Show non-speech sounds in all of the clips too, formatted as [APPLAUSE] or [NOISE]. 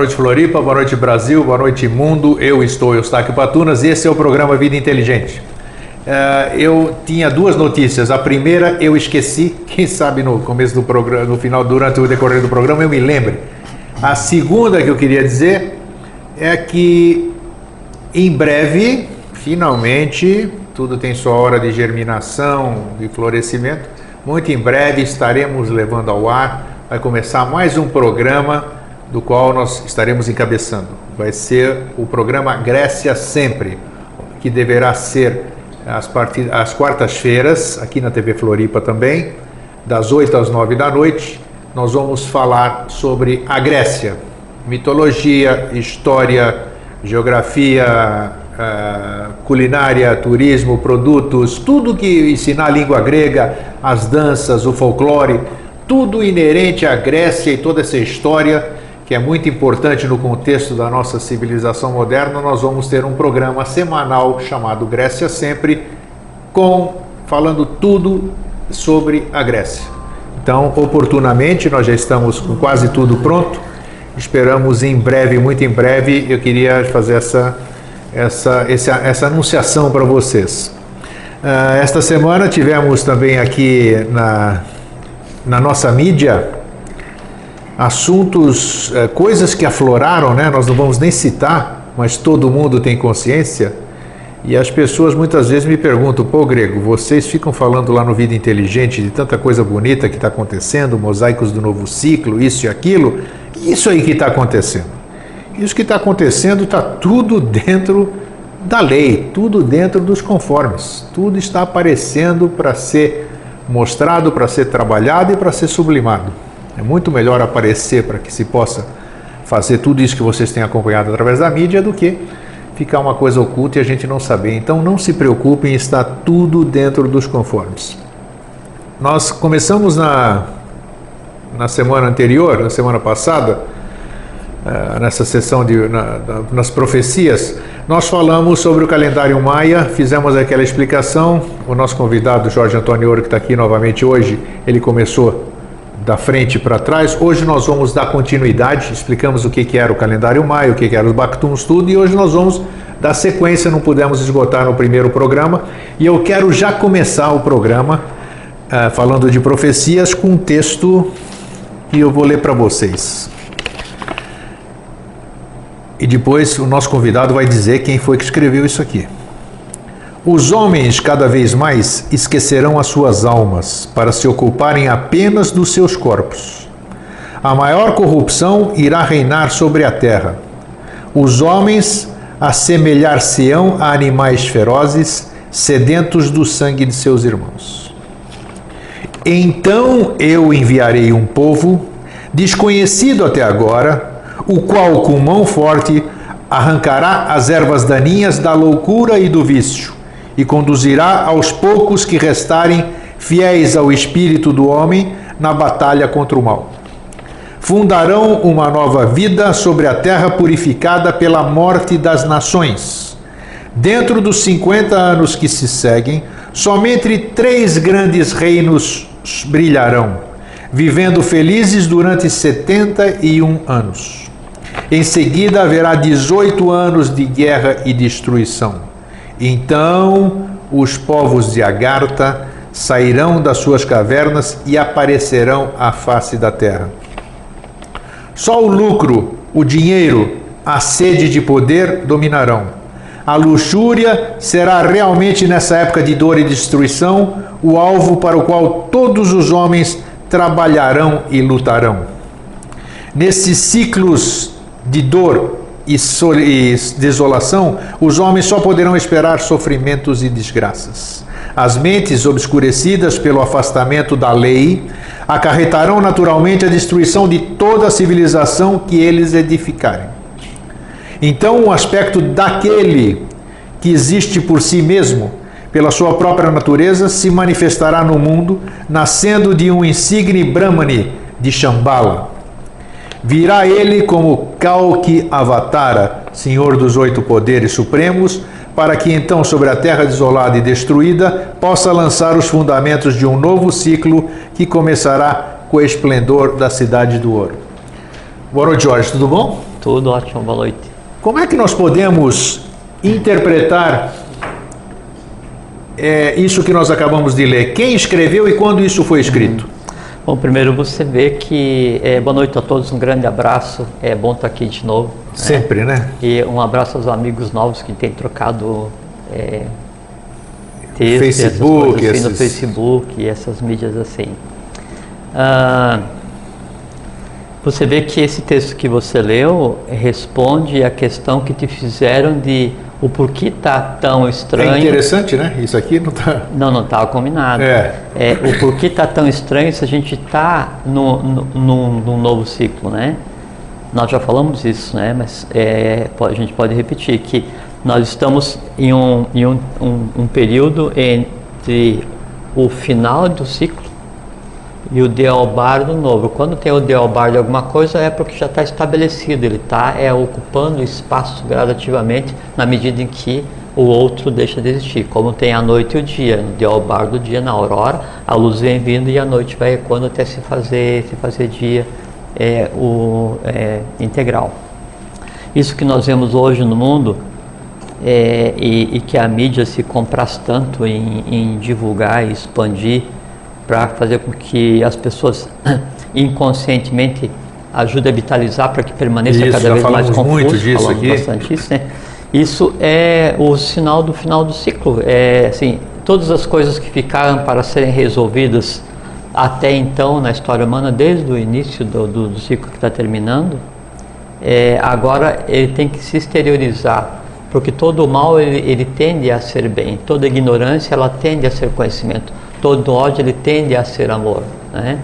Noite, Floripa. Boa noite, Brasil. Boa noite, mundo. Eu estou Eustáquio Patunas e esse é o programa Vida Inteligente. Uh, eu tinha duas notícias. A primeira eu esqueci, [LAUGHS] quem sabe no começo do programa, no final, durante o decorrer do programa, eu me lembre. A segunda que eu queria dizer é que em breve, finalmente, tudo tem sua hora de germinação, de florescimento. Muito em breve estaremos levando ao ar, vai começar mais um programa do qual nós estaremos encabeçando. Vai ser o programa Grécia Sempre, que deverá ser às, às quartas-feiras, aqui na TV Floripa também, das 8 às 9 da noite. Nós vamos falar sobre a Grécia, mitologia, história, geografia, uh, culinária, turismo, produtos, tudo que ensinar a língua grega, as danças, o folclore, tudo inerente à Grécia e toda essa história que é muito importante no contexto da nossa civilização moderna, nós vamos ter um programa semanal chamado Grécia Sempre, com falando tudo sobre a Grécia. Então, oportunamente, nós já estamos com quase tudo pronto. Esperamos em breve, muito em breve, eu queria fazer essa, essa, essa, essa anunciação para vocês. Uh, esta semana tivemos também aqui na, na nossa mídia assuntos, eh, coisas que afloraram, né? Nós não vamos nem citar, mas todo mundo tem consciência. E as pessoas muitas vezes me perguntam: pô, Grego, vocês ficam falando lá no Vida Inteligente de tanta coisa bonita que está acontecendo, mosaicos do novo ciclo, isso e aquilo. Isso aí que está acontecendo. Isso que está acontecendo está tudo dentro da lei, tudo dentro dos conformes. Tudo está aparecendo para ser mostrado, para ser trabalhado e para ser sublimado. É muito melhor aparecer para que se possa fazer tudo isso que vocês têm acompanhado através da mídia do que ficar uma coisa oculta e a gente não saber. Então não se preocupem, está tudo dentro dos conformes. Nós começamos na, na semana anterior, na semana passada, eh, nessa sessão de, na, nas profecias, nós falamos sobre o calendário maia, fizemos aquela explicação. O nosso convidado, Jorge Antônio Ouro, que está aqui novamente hoje, ele começou da frente para trás. Hoje nós vamos dar continuidade, explicamos o que, que era o calendário maio, o que, que era os Bactums, tudo, e hoje nós vamos dar sequência, não pudemos esgotar no primeiro programa, e eu quero já começar o programa uh, falando de profecias com um texto que eu vou ler para vocês. E depois o nosso convidado vai dizer quem foi que escreveu isso aqui. Os homens cada vez mais esquecerão as suas almas para se ocuparem apenas dos seus corpos. A maior corrupção irá reinar sobre a terra. Os homens assemelhar-se-ão a animais ferozes, sedentos do sangue de seus irmãos. Então eu enviarei um povo, desconhecido até agora, o qual com mão forte arrancará as ervas daninhas da loucura e do vício e conduzirá aos poucos que restarem fiéis ao espírito do homem na batalha contra o mal. Fundarão uma nova vida sobre a terra purificada pela morte das nações. Dentro dos 50 anos que se seguem, somente três grandes reinos brilharão, vivendo felizes durante 71 anos. Em seguida haverá 18 anos de guerra e destruição. Então os povos de Agartha sairão das suas cavernas e aparecerão à face da terra. Só o lucro, o dinheiro, a sede de poder dominarão. A luxúria será realmente nessa época de dor e destruição o alvo para o qual todos os homens trabalharão e lutarão. Nesses ciclos de dor e, desolação, os homens só poderão esperar sofrimentos e desgraças. As mentes obscurecidas pelo afastamento da lei acarretarão naturalmente a destruição de toda a civilização que eles edificarem. Então, o aspecto daquele que existe por si mesmo, pela sua própria natureza, se manifestará no mundo, nascendo de um insigne Brahmani de Shambhala Virá ele como Kalki Avatara, Senhor dos oito poderes supremos, para que então sobre a terra desolada e destruída possa lançar os fundamentos de um novo ciclo que começará com o esplendor da cidade do ouro. Boa noite, Jorge. Tudo bom? Tudo ótimo, boa noite. Como é que nós podemos interpretar é, isso que nós acabamos de ler? Quem escreveu e quando isso foi escrito? Bom, primeiro você vê que é, boa noite a todos, um grande abraço, é bom estar aqui de novo. Sempre, né? né? E um abraço aos amigos novos que têm trocado é, texto, Facebook, assim, esses... no Facebook e essas mídias assim. Ah, você vê que esse texto que você leu responde à questão que te fizeram de o porquê está tão estranho. É interessante, né? Isso aqui não está. Não, não estava combinado. É. é. O porquê está tão estranho se a gente está no, no, num, num novo ciclo, né? Nós já falamos isso, né? Mas é, a gente pode repetir que nós estamos em um, em um, um, um período entre o final do ciclo e o deobar do novo. Quando tem o deobar de alguma coisa é porque já está estabelecido, ele está é, ocupando espaço gradativamente na medida em que o outro deixa de existir. Como tem a noite e o dia, no deobar do dia, na aurora, a luz vem vindo e a noite vai ecoando até se fazer, se fazer dia é, o, é, integral. Isso que nós vemos hoje no mundo é, e, e, que a mídia se compraz tanto em, em divulgar e expandir para fazer com que as pessoas [CLEARS THROAT] inconscientemente ajudem a vitalizar para que permaneça isso, cada vez mais confuso. Muito disso aqui. bastante isso, né? Isso é o sinal do final do ciclo. É assim, todas as coisas que ficaram para serem resolvidas até então na história humana, desde o início do, do, do ciclo que está terminando, é, agora ele tem que se exteriorizar, porque todo mal ele, ele tende a ser bem, toda ignorância ela tende a ser conhecimento todo ódio ele tende a ser amor, né?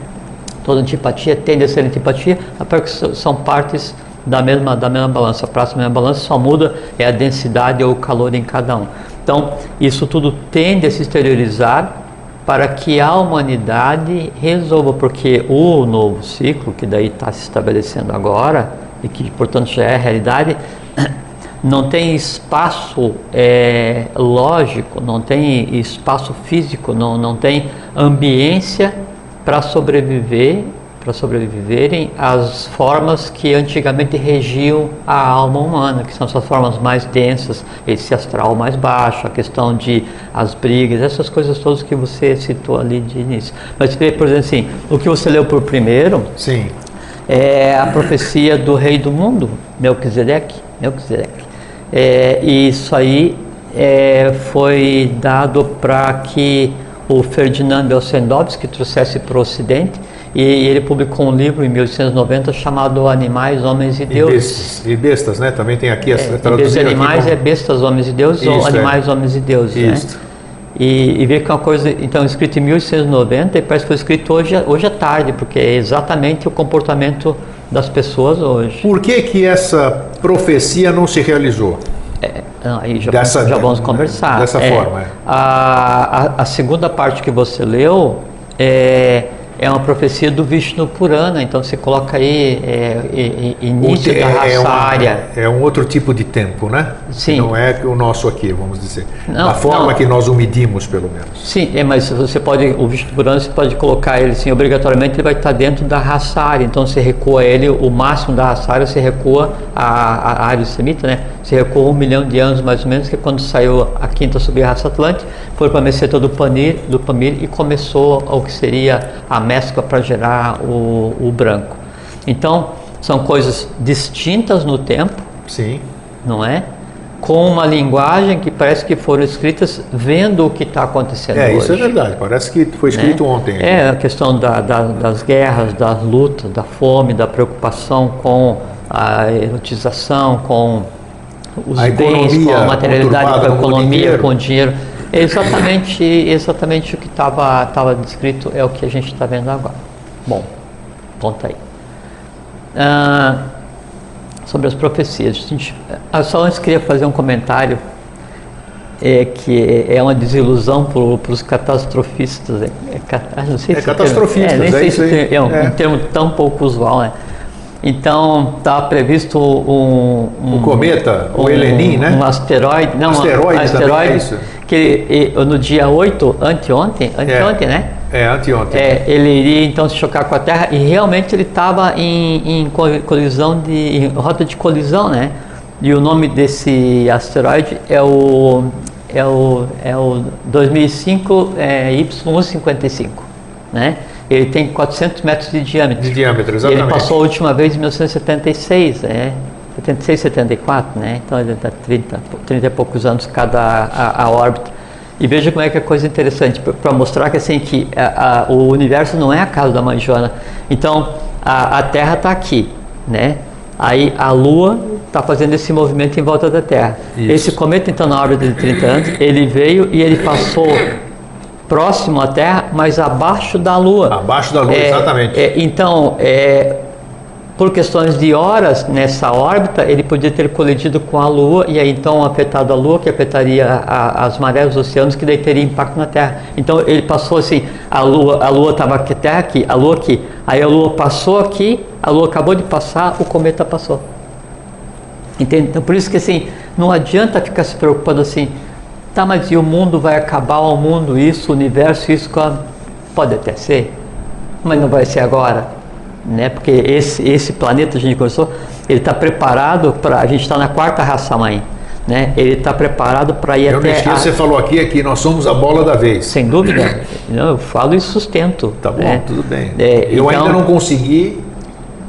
Toda antipatia tende a ser antipatia, porque são partes da mesma, da mesma balança. A próxima mesma balança só muda é a densidade ou o calor em cada um. Então, isso tudo tende a se exteriorizar para que a humanidade resolva, porque o novo ciclo, que daí está se estabelecendo agora, e que portanto já é realidade, não tem espaço é, lógico, não tem espaço físico, não, não tem ambiência para sobreviver, para sobreviverem as formas que antigamente regiam a alma humana, que são essas formas mais densas, esse astral mais baixo, a questão de as brigas, essas coisas todas que você citou ali de início. Mas, por exemplo, assim, o que você leu por primeiro, Sim. é a profecia do rei do mundo, Melquisedeque. Melquisedeque. É, e isso aí é, foi dado para que o Ferdinand Belsendowski trouxesse para o Ocidente e ele publicou um livro em 1890 chamado Animais, Homens e Deuses. E bestas, e bestas né? Também tem aqui essa é, tradução. Animais como... é bestas, homens e deuses Isso, ou animais, é. homens e deuses. Né? Isso. Né? E, e ver que é uma coisa, então, escrito em 1890 e parece que foi escrito hoje, hoje à tarde, porque é exatamente o comportamento das pessoas hoje. Por que que essa profecia não se realizou? É, aí já, dessa, vamos, já vamos conversar. Dessa é, forma. É. A, a, a, segunda parte que você leu é é uma profecia do Vishnu Purana, então você coloca aí é, início da raça é, área. É um outro tipo de tempo, né? Sim. Não é o nosso aqui, vamos dizer. Não, a forma não. que nós o medimos, pelo menos. Sim, é, mas você pode, o Vishnu Purana, você pode colocar ele assim, obrigatoriamente ele vai estar dentro da raça área, então você recua ele, o máximo da raça área, você recua a, a área semita, né? Você recua um milhão de anos mais ou menos, que é quando saiu a quinta sub-raça Atlântica, foi para a meseta do Pamir, do Pamir e começou o que seria a mescla para gerar o, o branco. Então, são coisas distintas no tempo, Sim. não é? Com uma linguagem que parece que foram escritas vendo o que está acontecendo é, hoje. isso é verdade. Parece que foi escrito né? ontem. É, a questão da, da, das guerras, das lutas, da fome, da preocupação com a erotização, com os a bens, com a materialidade, com a economia, com o dinheiro. Exatamente, exatamente o que estava descrito é o que a gente está vendo agora. Bom, conta aí. Ah, sobre as profecias. A gente, eu só antes queria fazer um comentário é, que é uma desilusão para os catastrofistas. É, é, não sei é se catastrofistas, é, nem sei se é, um, um termo tão pouco usual, né? Então está previsto um, um, cometa, um, o Helenin, né? Um asteroide, não, asteroide, um asteroide que no dia 8, anteontem, anteontem, é. né? É, anteontem. É, ele iria então se chocar com a Terra e realmente ele estava em, em, colisão de em rota de colisão, né? E o nome desse asteroide é o é o, é o 2005 é, Y155, né? Ele tem 400 metros de diâmetro. De diâmetro, exatamente. ele passou a última vez em 1976, né? 76, 74, né? Então ele está 30, 30 e poucos anos cada a, a órbita. E veja como é que é coisa interessante, para mostrar que assim que a, a, o universo não é a casa da mãe Joana. Então a, a Terra está aqui, né? Aí a Lua está fazendo esse movimento em volta da Terra. Isso. Esse cometa então na órbita de 30 anos, ele veio e ele passou próximo à Terra, mas abaixo da Lua. Abaixo da Lua, é, exatamente. É, então é, por questões de horas nessa órbita, ele podia ter colidido com a Lua e aí então afetado a Lua, que afetaria a, as marés dos oceanos, que daí teria impacto na Terra. Então ele passou assim, a Lua a Lua estava aqui, Terra aqui, a Lua aqui, aí a Lua passou aqui, a Lua acabou de passar, o cometa passou. Entende? Então por isso que assim, não adianta ficar se preocupando assim, tá, mas e o mundo vai acabar, o mundo isso, o universo isso, pode até ser, mas não vai ser agora né? Porque esse, esse planeta, a gente começou, ele está preparado para. A gente está na quarta raça mãe. Né? Ele está preparado para ir eu até. A... Você falou aqui é que nós somos a bola da vez. Sem dúvida. eu falo e sustento. Tá bom, né? tudo bem. É, eu então... ainda não consegui.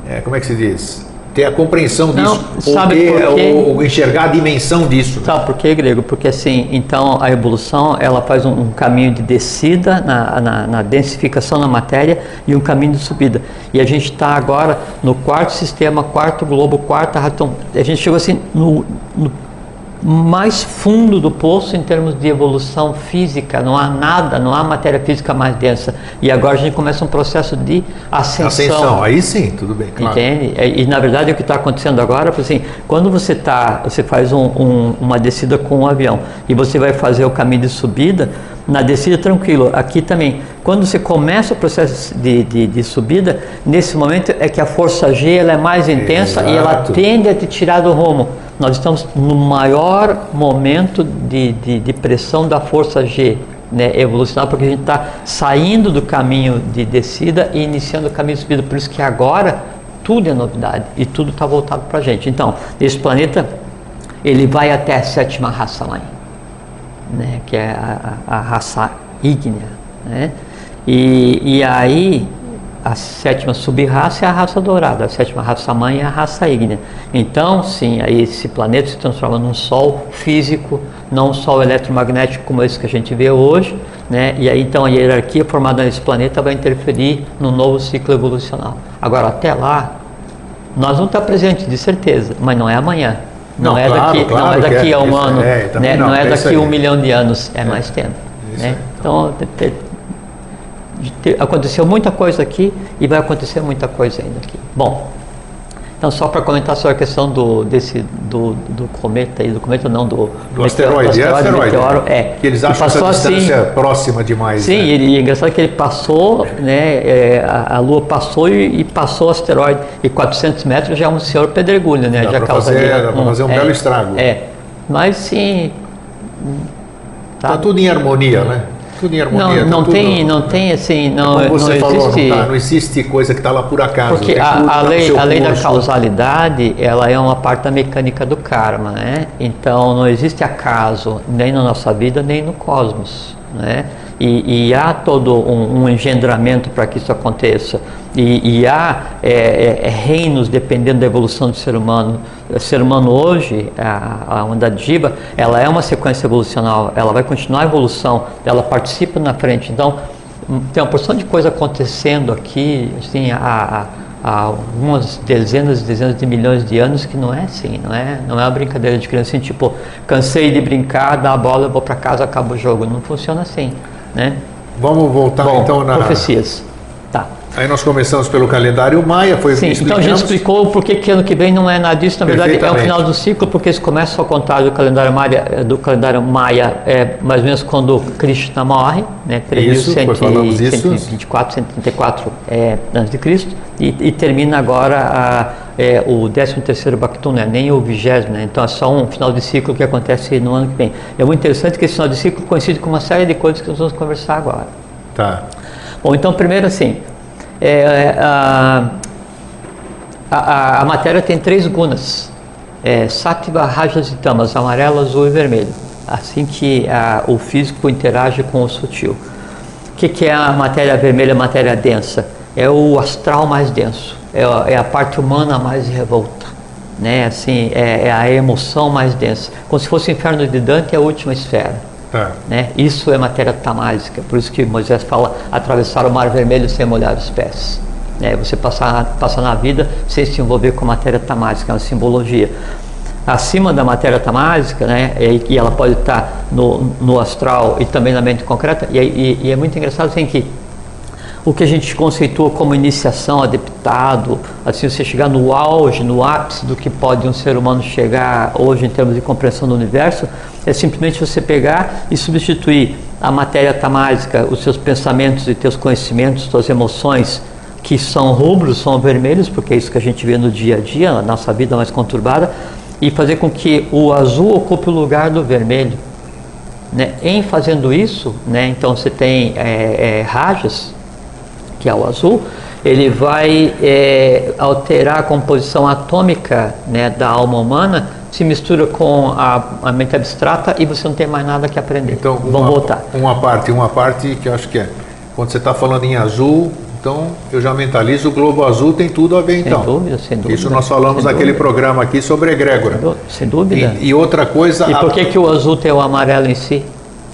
É, como é que se diz? Ter a compreensão disso, não, sabe ou, ter, ou, ou, enxergar a dimensão disso. Sabe por quê, Grego? Porque assim, então a evolução ela faz um, um caminho de descida na, na, na, densificação da matéria e um caminho de subida. E a gente está agora no quarto sistema, quarto globo, quarta ratão. A gente chegou assim no, no mais fundo do poço em termos de evolução física, não há nada, não há matéria física mais densa. E agora a gente começa um processo de ascensão. Ascensão, aí sim, tudo bem, claro. Entende? E, na verdade o que está acontecendo agora, assim, quando você tá, você faz um, um, uma descida com um avião e você vai fazer o caminho de subida, na descida tranquilo. Aqui também, quando você começa o processo de, de, de subida, nesse momento é que a força G ela é mais intensa Exato. e ela tende a te tirar do rumo. Nós estamos no maior momento de, de, de pressão da força G né, evolucionar, porque a gente está saindo do caminho de descida e iniciando o caminho de subida. Por isso que agora tudo é novidade e tudo está voltado para a gente. Então, esse planeta ele vai até a sétima raça mãe, né, que é a, a raça ígnea. Né? E, e aí a sétima subraça é a raça dourada, a sétima raça mãe é a raça ígnea. Então, sim, aí esse planeta se transforma num sol físico, não um sol eletromagnético como esse que a gente vê hoje, né? E aí então a hierarquia formada nesse planeta vai interferir no novo ciclo evolucional. Agora, até lá, nós vamos estar presentes, de certeza, mas não é amanhã. Não, não é claro, daqui, claro não é daqui é, a um ano, é, né? não, não, é é daqui a um milhão de anos, é, mais tempo. Né? Então, aconteceu muita coisa aqui e vai acontecer muita coisa ainda aqui. Bom, então só para comentar sobre a questão do desse do, do cometa aí, do cometa não do, do asteroide, do asteroide, é asteroide meteoro, é. Que eles acham essa distância assim, próxima demais. Sim, né? e é engraçado que ele passou, né, é, a, a, Lua passou e, e, passou o asteroide e 400 metros já é um senhor pedregulho, né? Dá já causaria fazer, um, fazer um é, belo estrago. É, mas sim. Tá, tá tudo em harmonia, né? Tudo em harmonia. Não, não tá tem, não tem assim, não, Como você não falou, existe. Não, tá, não, existe coisa que está lá por acaso. Porque a, a, lei, a lei da causalidade, ela é uma parte da mecânica do karma, né? Então não existe acaso nem na nossa vida nem no cosmos, né? E, e há todo um, um engendramento para que isso aconteça. E, e há é, é, é, reinos dependendo da evolução do ser humano. O ser humano hoje, a, a onda Jiva, ela é uma sequência evolucional, ela vai continuar a evolução, ela participa na frente. Então, tem uma porção de coisa acontecendo aqui, assim, há, há algumas dezenas e dezenas de milhões de anos que não é assim, não é, não é uma brincadeira de criança, assim, tipo, cansei de brincar, dá a bola, eu vou para casa, acaba o jogo. Não funciona assim, né? Vamos voltar Bom, então na profecias. Tá. Aí nós começamos pelo calendário maia, foi Sim, então a gente explicou por que ano que vem não é nada disso, na verdade é o final do ciclo, porque eles começam a contar do calendário maia, eh, do calendário maia é mais ou menos quando Krishna morre, né, 3124, 134 é, antes de Cristo, e, e termina agora é o 13 terceiro Bactum, não é nem o vigésimo, né? então é só um final de ciclo que acontece no ano que vem. É muito interessante que esse final de ciclo coincide com uma série de coisas que nós vamos conversar agora. Tá. Bom, então primeiro assim, é, a, a, a, matéria tem três gunas, é, Sattva, Rajas e Tamas, amarelo, azul e vermelho. Assim que a, o físico interage com o sutil. O que, que é a matéria vermelha, a matéria densa? É o astral mais denso, é a, é a parte humana mais revolta. Né? Assim, é, é, a emoção mais densa. Como se fosse o inferno de Dante, é a última esfera. Tá. Né? Isso é matéria tamásica, por isso que Moisés fala atravessar o mar vermelho sem molhar os pés. Né? Você passar, passar na vida sem se envolver com matéria tamásica, é uma simbologia. Acima da matéria tamásica, né? e, e ela pode estar no, no astral e também na mente concreta, e, e, e é muito engraçado assim, que o que a gente conceitua como iniciação, adaptado, assim você chegar no auge, no ápice do que pode um ser humano chegar hoje em termos de compreensão do universo, é simplesmente você pegar e substituir a matéria tamásica, os seus pensamentos e teus conhecimentos, suas emoções, que são rubros, são vermelhos, porque é isso que a gente vê no dia a dia, a nossa vida mais conturbada, e fazer com que o azul ocupe o lugar do vermelho. Né? Em fazendo isso, né, então você tem é, é, rajas, que é o azul, ele vai é, alterar a composição atômica né, da alma humana, se mistura com a, a, mente abstrata e você não tem mais nada que aprender. Então, Vamos uma, voltar. Uma parte, uma parte que eu acho que é, quando você está falando em azul, então eu já mentalizo o globo azul tem tudo a ver então. Sem dúvida, sem dúvida. Isso nós falamos naquele programa aqui sobre egrégora. Sem dúvida. E, e outra coisa. E por que, que o azul tem o amarelo em si?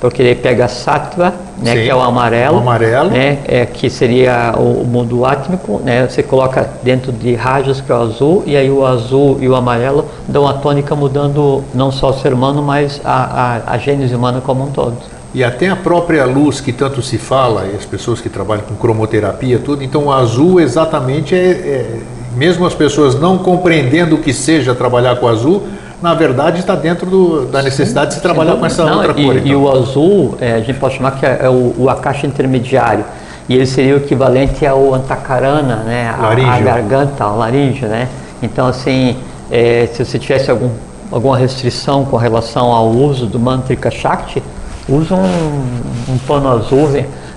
porque ele pega sattva, né, que é o amarelo, o amarelo. Né, é, que seria o, mundo átmico, né, você coloca dentro de rajas que é o azul, e aí o azul e o amarelo dão a tônica mudando não só o ser humano, mas a, a, a gênese humana como um todo. E até a própria luz que tanto se fala, e as pessoas que trabalham com cromoterapia, tudo, então o azul exatamente é, é mesmo as pessoas não compreendendo o que seja trabalhar com azul, na verdade está dentro do, da necessidade de se trabalhar com essa não, outra e, cor. Então. E o azul, é, a gente pode chamar que é, é o, o acacha intermediário. E ele seria o equivalente ao antacarana, né? A, a garganta, a laríngeo, né? Então, assim, é, se você tivesse algum, alguma restrição com relação ao uso do mantrika shakti, usa um, um pano azul.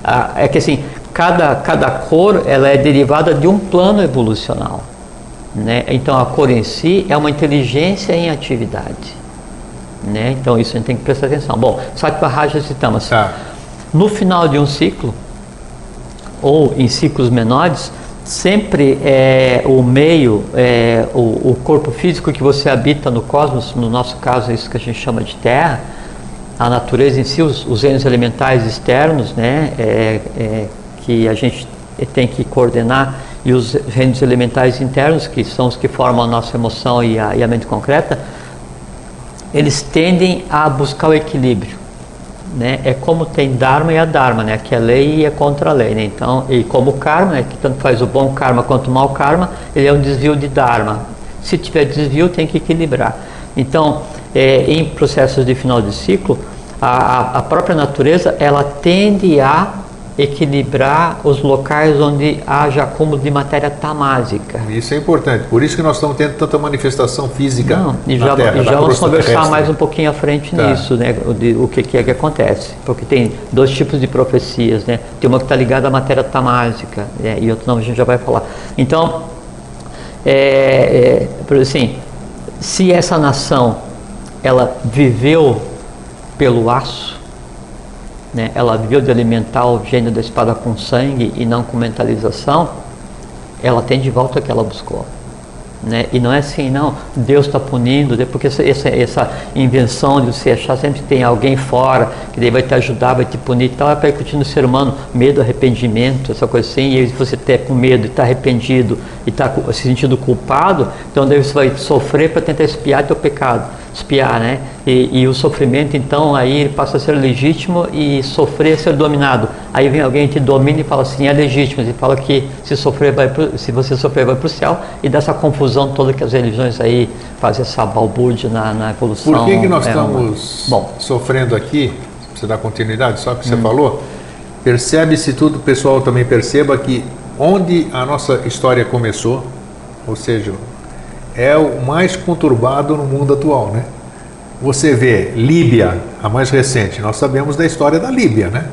Ah, é que assim, cada, cada cor ela é derivada de um plano evolucional. Né? Então a cor em si é uma inteligência em atividade. Né? Então isso a gente tem que prestar atenção. Bom, Sattva Rajas e Tamas. Tá. No final de um ciclo, ou em ciclos menores, sempre é o meio, é, o, o, corpo físico que você habita no cosmos, no nosso caso é isso que a gente chama de Terra, a natureza em si, os, os elementais externos, né, é, é, que a gente tem que coordenar e os reinos elementais internos, que são os que formam a nossa emoção e a, e a mente concreta, eles tendem a buscar o equilíbrio. Né? É como tem Dharma e a Dharma, né? que é lei e é contra a lei. Né? Então, e como o karma, né? que tanto faz o bom karma quanto o mau karma, ele é um desvio de Dharma. Se tiver desvio, tem que equilibrar. Então, é, em processos de final de ciclo, a, a própria natureza ela tende a equilibrar os locais onde haja acúmulo de matéria tamásica. Isso é importante, por isso que nós estamos tendo tanta manifestação física Não, e já, terra, e já vamos conversar terrestre. mais um pouquinho à frente tá. nisso, né, de, o que, que, é que acontece, porque tem dois tipos de profecias, né, tem uma que está ligada à matéria tamásica né, e outra não, a gente já vai falar. Então, é, é, assim, se essa nação ela viveu pelo aço, né, ela viu de alimentar o gênio da espada com sangue e não com mentalização, ela tem de volta o que ela buscou. Né? E não é assim, não, Deus está punindo, né? porque essa, essa, essa, invenção de você achar sempre tem alguém fora, que daí vai te ajudar, vai te punir e tal, é percutindo no ser humano medo, arrependimento, essa coisa assim, e você está com medo e está arrependido e está se sentindo culpado, então daí você vai sofrer para tentar espiar teu pecado espiar, né? E, e, o sofrimento, então, aí passa a ser legítimo e sofrer a ser dominado. Aí vem alguém que te domina e fala assim, é legítimo. E fala que se sofrer vai pro, se você sofrer vai para o céu e dessa confusão toda que as religiões aí fazem essa balbúrdia na, na evolução. Por que, que nós é estamos uma... Bom, sofrendo aqui? Você dá continuidade, só que você hum. falou. Percebe-se tudo, o pessoal também perceba que onde a nossa história começou, ou seja, é o mais conturbado no mundo atual, né? Você vê Líbia, a mais recente, nós sabemos da história da Líbia, né?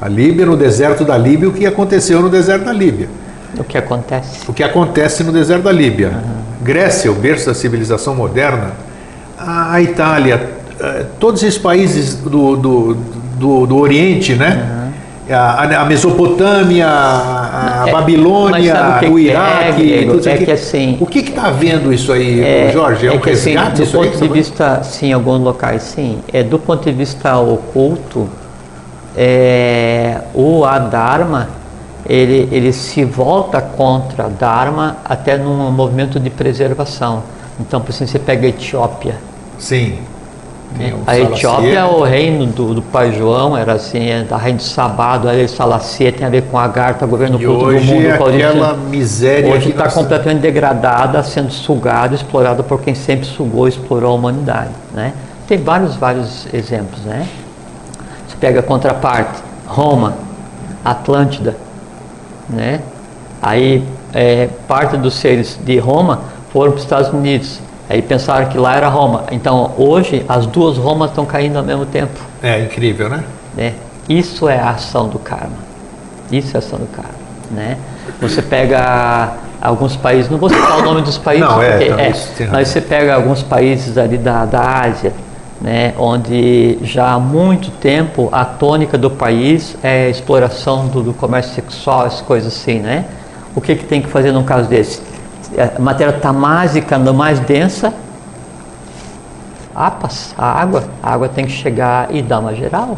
A Líbia, no deserto da Líbia, o que aconteceu no deserto da Líbia. O que acontece? O que acontece no deserto da Líbia. Uhum. Grécia, o berço da civilização moderna, a Itália, eh, todos esses países do, do, do, do Oriente, né? Uhum a, a Mesopotâmia, a, é, Babilônia, o, o, Iraque, é, tudo é que assim, o que está havendo isso aí, é, Jorge? É, é um que, assim, resgate assim, do ponto aí, de vista, sim, em alguns locais, sim. É do ponto de vista oculto, é, o Adharma ele, ele se volta contra Dharma até num movimento de preservação. Então, por exemplo, você pega a Etiópia. Sim a Etiópia, o reino do, do pai João, era assim, é da reino de Sabá, do Haile Salacia, tem a ver com Agartha, governo e hoje do mundo. aquela miséria Hoje está completamente degradada, sendo sugada, explorada por quem sempre sugou e explorou a humanidade. Né? Tem vários, vários exemplos. Né? Você pega a contraparte, Roma, Atlântida. Né? Aí é, parte dos seres de Roma foram para os Estados Unidos Aí pensaram que lá era Roma. Então hoje as duas Romas estão caindo ao mesmo tempo. É incrível, né? né? Isso é a ação do karma. Isso é a ação do karma, né? Você pega alguns países, não vou citar o nome dos países, não, é, porque, é, mas você pega alguns países ali da, da Ásia, né, onde já há muito tempo a tônica do país é a exploração do, do comércio sexual, as coisas assim, né? O que, que tem que fazer num caso desse? A matéria tamásica andando mais densa, apas, a água, a água tem que chegar e dar uma geral.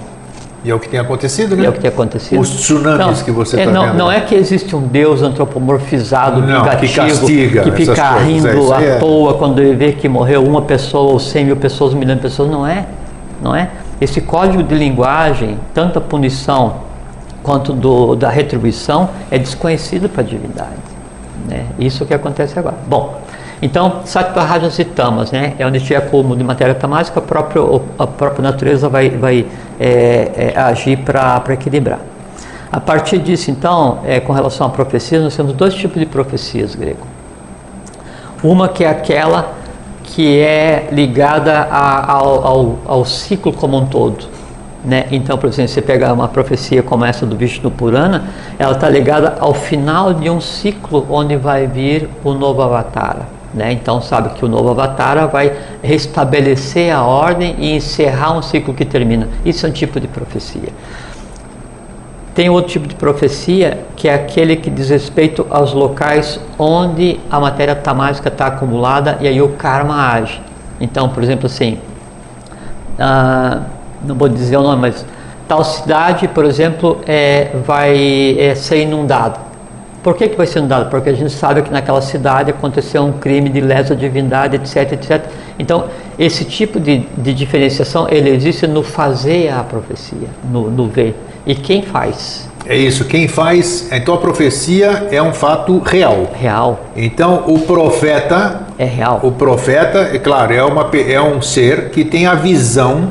E é o que tem acontecido, né? E é o que tem acontecido. Os tsunamis não, que você está é, não, vendo. Não é que existe um Deus antropomorfizado, não, vingativo, que, castiga que fica rindo é, à toa quando ele vê que morreu uma pessoa, ou cem mil pessoas, um milhão de pessoas. Não é. Não é. Esse código de linguagem, tanto a punição quanto do, da retribuição, é desconhecido para a divindade. Né? Isso que acontece agora. Bom, então, Sattva, Rajas e Tamas, né? é onde tiver acúmulo de matéria tamásica, a própria, a própria natureza vai, vai é, é, agir para equilibrar. A partir disso, então, é, com relação à profecia, nós temos dois tipos de profecias grego. Uma que é aquela que é ligada a, ao, ao, ao ciclo como um todo. Né? Então, por exemplo, você pega uma profecia como essa do Vishnu Purana, ela está ligada ao final de um ciclo onde vai vir o novo Avatara. Né? Então, sabe que o novo Avatara vai restabelecer a ordem e encerrar um ciclo que termina. Isso é um tipo de profecia. Tem outro tipo de profecia que é aquele que diz respeito aos locais onde a matéria tamásica está acumulada e aí o karma age. Então, por exemplo, assim. Uh, não vou dizer o nome, mas tal cidade, por exemplo, é, vai é, ser inundada. Por que, que vai ser inundada? Porque a gente sabe que naquela cidade aconteceu um crime de lesa divindade, etc, etc. Então, esse tipo de, de diferenciação, ele existe no fazer a profecia, no, no ver. E quem faz? É isso, quem faz. Então a profecia é um fato real. Real. Então o profeta. É real. O profeta, é claro, é, uma, é um ser que tem a visão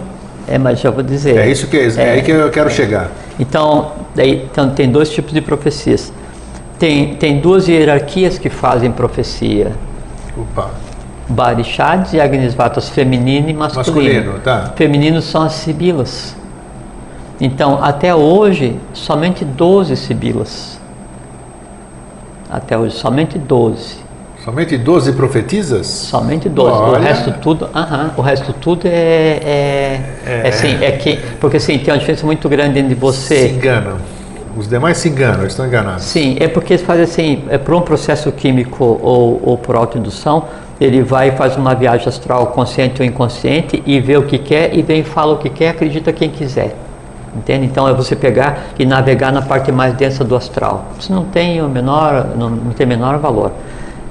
é, mas já vou dizer. É isso que é, é aí que eu quero é. chegar. Então, daí, então, tem dois tipos de profecias. Tem, tem duas hierarquias que fazem profecia. Opa. Barishads e Agnisvatas, feminino e masculino. Masculino, tá. Femininos são as sibilas. Então, até hoje, somente 12 sibilas. Até hoje, somente 12. Somente 12 profetizas? Somente 12. Olha. O resto tudo, uh -huh, o resto tudo é, é, é, é, assim, é que, porque assim, tem uma diferença muito grande entre você. Se enganam. Os demais se enganam, eles estão enganados. Sim, é porque eles fazem assim, é por um processo químico ou, ou por autoindução, ele vai e faz uma viagem astral consciente ou inconsciente e vê o que quer e vem e fala o que quer, acredita quem quiser. Entende? Então é você pegar e navegar na parte mais densa do astral. Isso não tem o menor, não, não tem menor valor.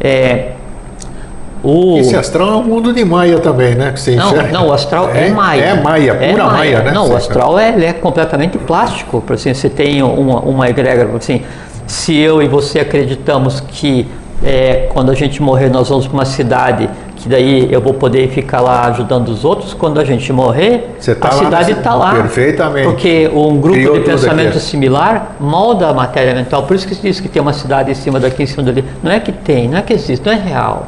É, o... Esse astral é um mundo de Maia também, né? Que você não, não, o astral é, é Maia. É Maia, pura é Maia. Maia, né? Não, o astral é, é completamente plástico. Por assim, você tem uma, uma egrégora, assim, se eu e você acreditamos que é, quando a gente morrer nós vamos para uma cidade que daí eu vou poder ficar lá ajudando os outros, quando a gente morrer, tá a cidade está lá. Perfeitamente. Porque um grupo Criou de pensamento similar molda a matéria mental. Por isso que se diz que tem uma cidade em cima daqui, em cima dali. Não é que tem, não é que existe, não é real.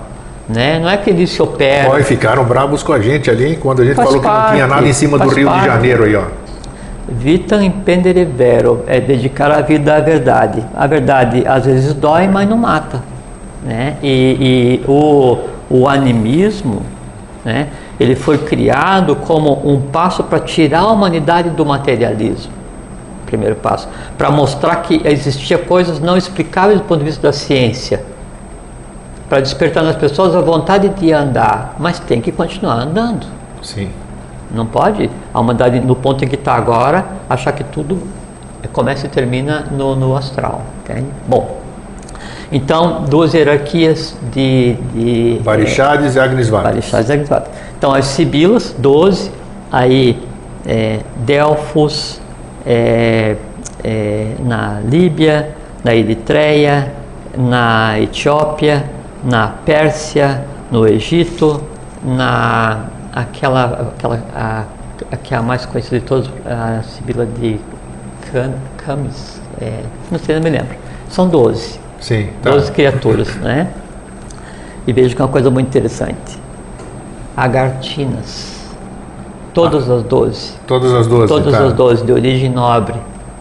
Né? Não é que eles se operam. Olha, ficaram bravos com a gente ali, hein? quando a gente Faz falou que não tinha parte, nada em cima do Rio parte. de Janeiro aí, ó. Vitam impendere vero é dedicar a vida à verdade. A verdade às vezes dói, mas não mata. Né? E, e o, o animismo, né? ele foi criado como um passo para tirar a humanidade do materialismo. Primeiro passo. Para mostrar que existia coisas não explicáveis do ponto de vista da ciência. Para despertar nas pessoas a vontade de andar. Mas tem que continuar andando. Sim. Não pode a humanidade, no ponto em que está agora, achar que tudo começa e termina no, no astral. Entende? Bom, então, duas hierarquias de. de Varixades e Agnes é, Vargas. Varixades e Agnes Vargas. Então, as Sibilas, 12, aí é, Delfos, é, é, na Líbia, na Eritreia, na Etiópia, na Pérsia, no Egito, na aquela, aquela a, a que é a mais conhecida de todos, a Sibila de Cam- Camis, é, não sei, não me lembro. São 12. Sim, tá. 12 criaturas, né? E vejo que é uma coisa muito interessante. Agartinas. Todas as 12. Todas as 12. Todas tá. as 12 de origem nobre,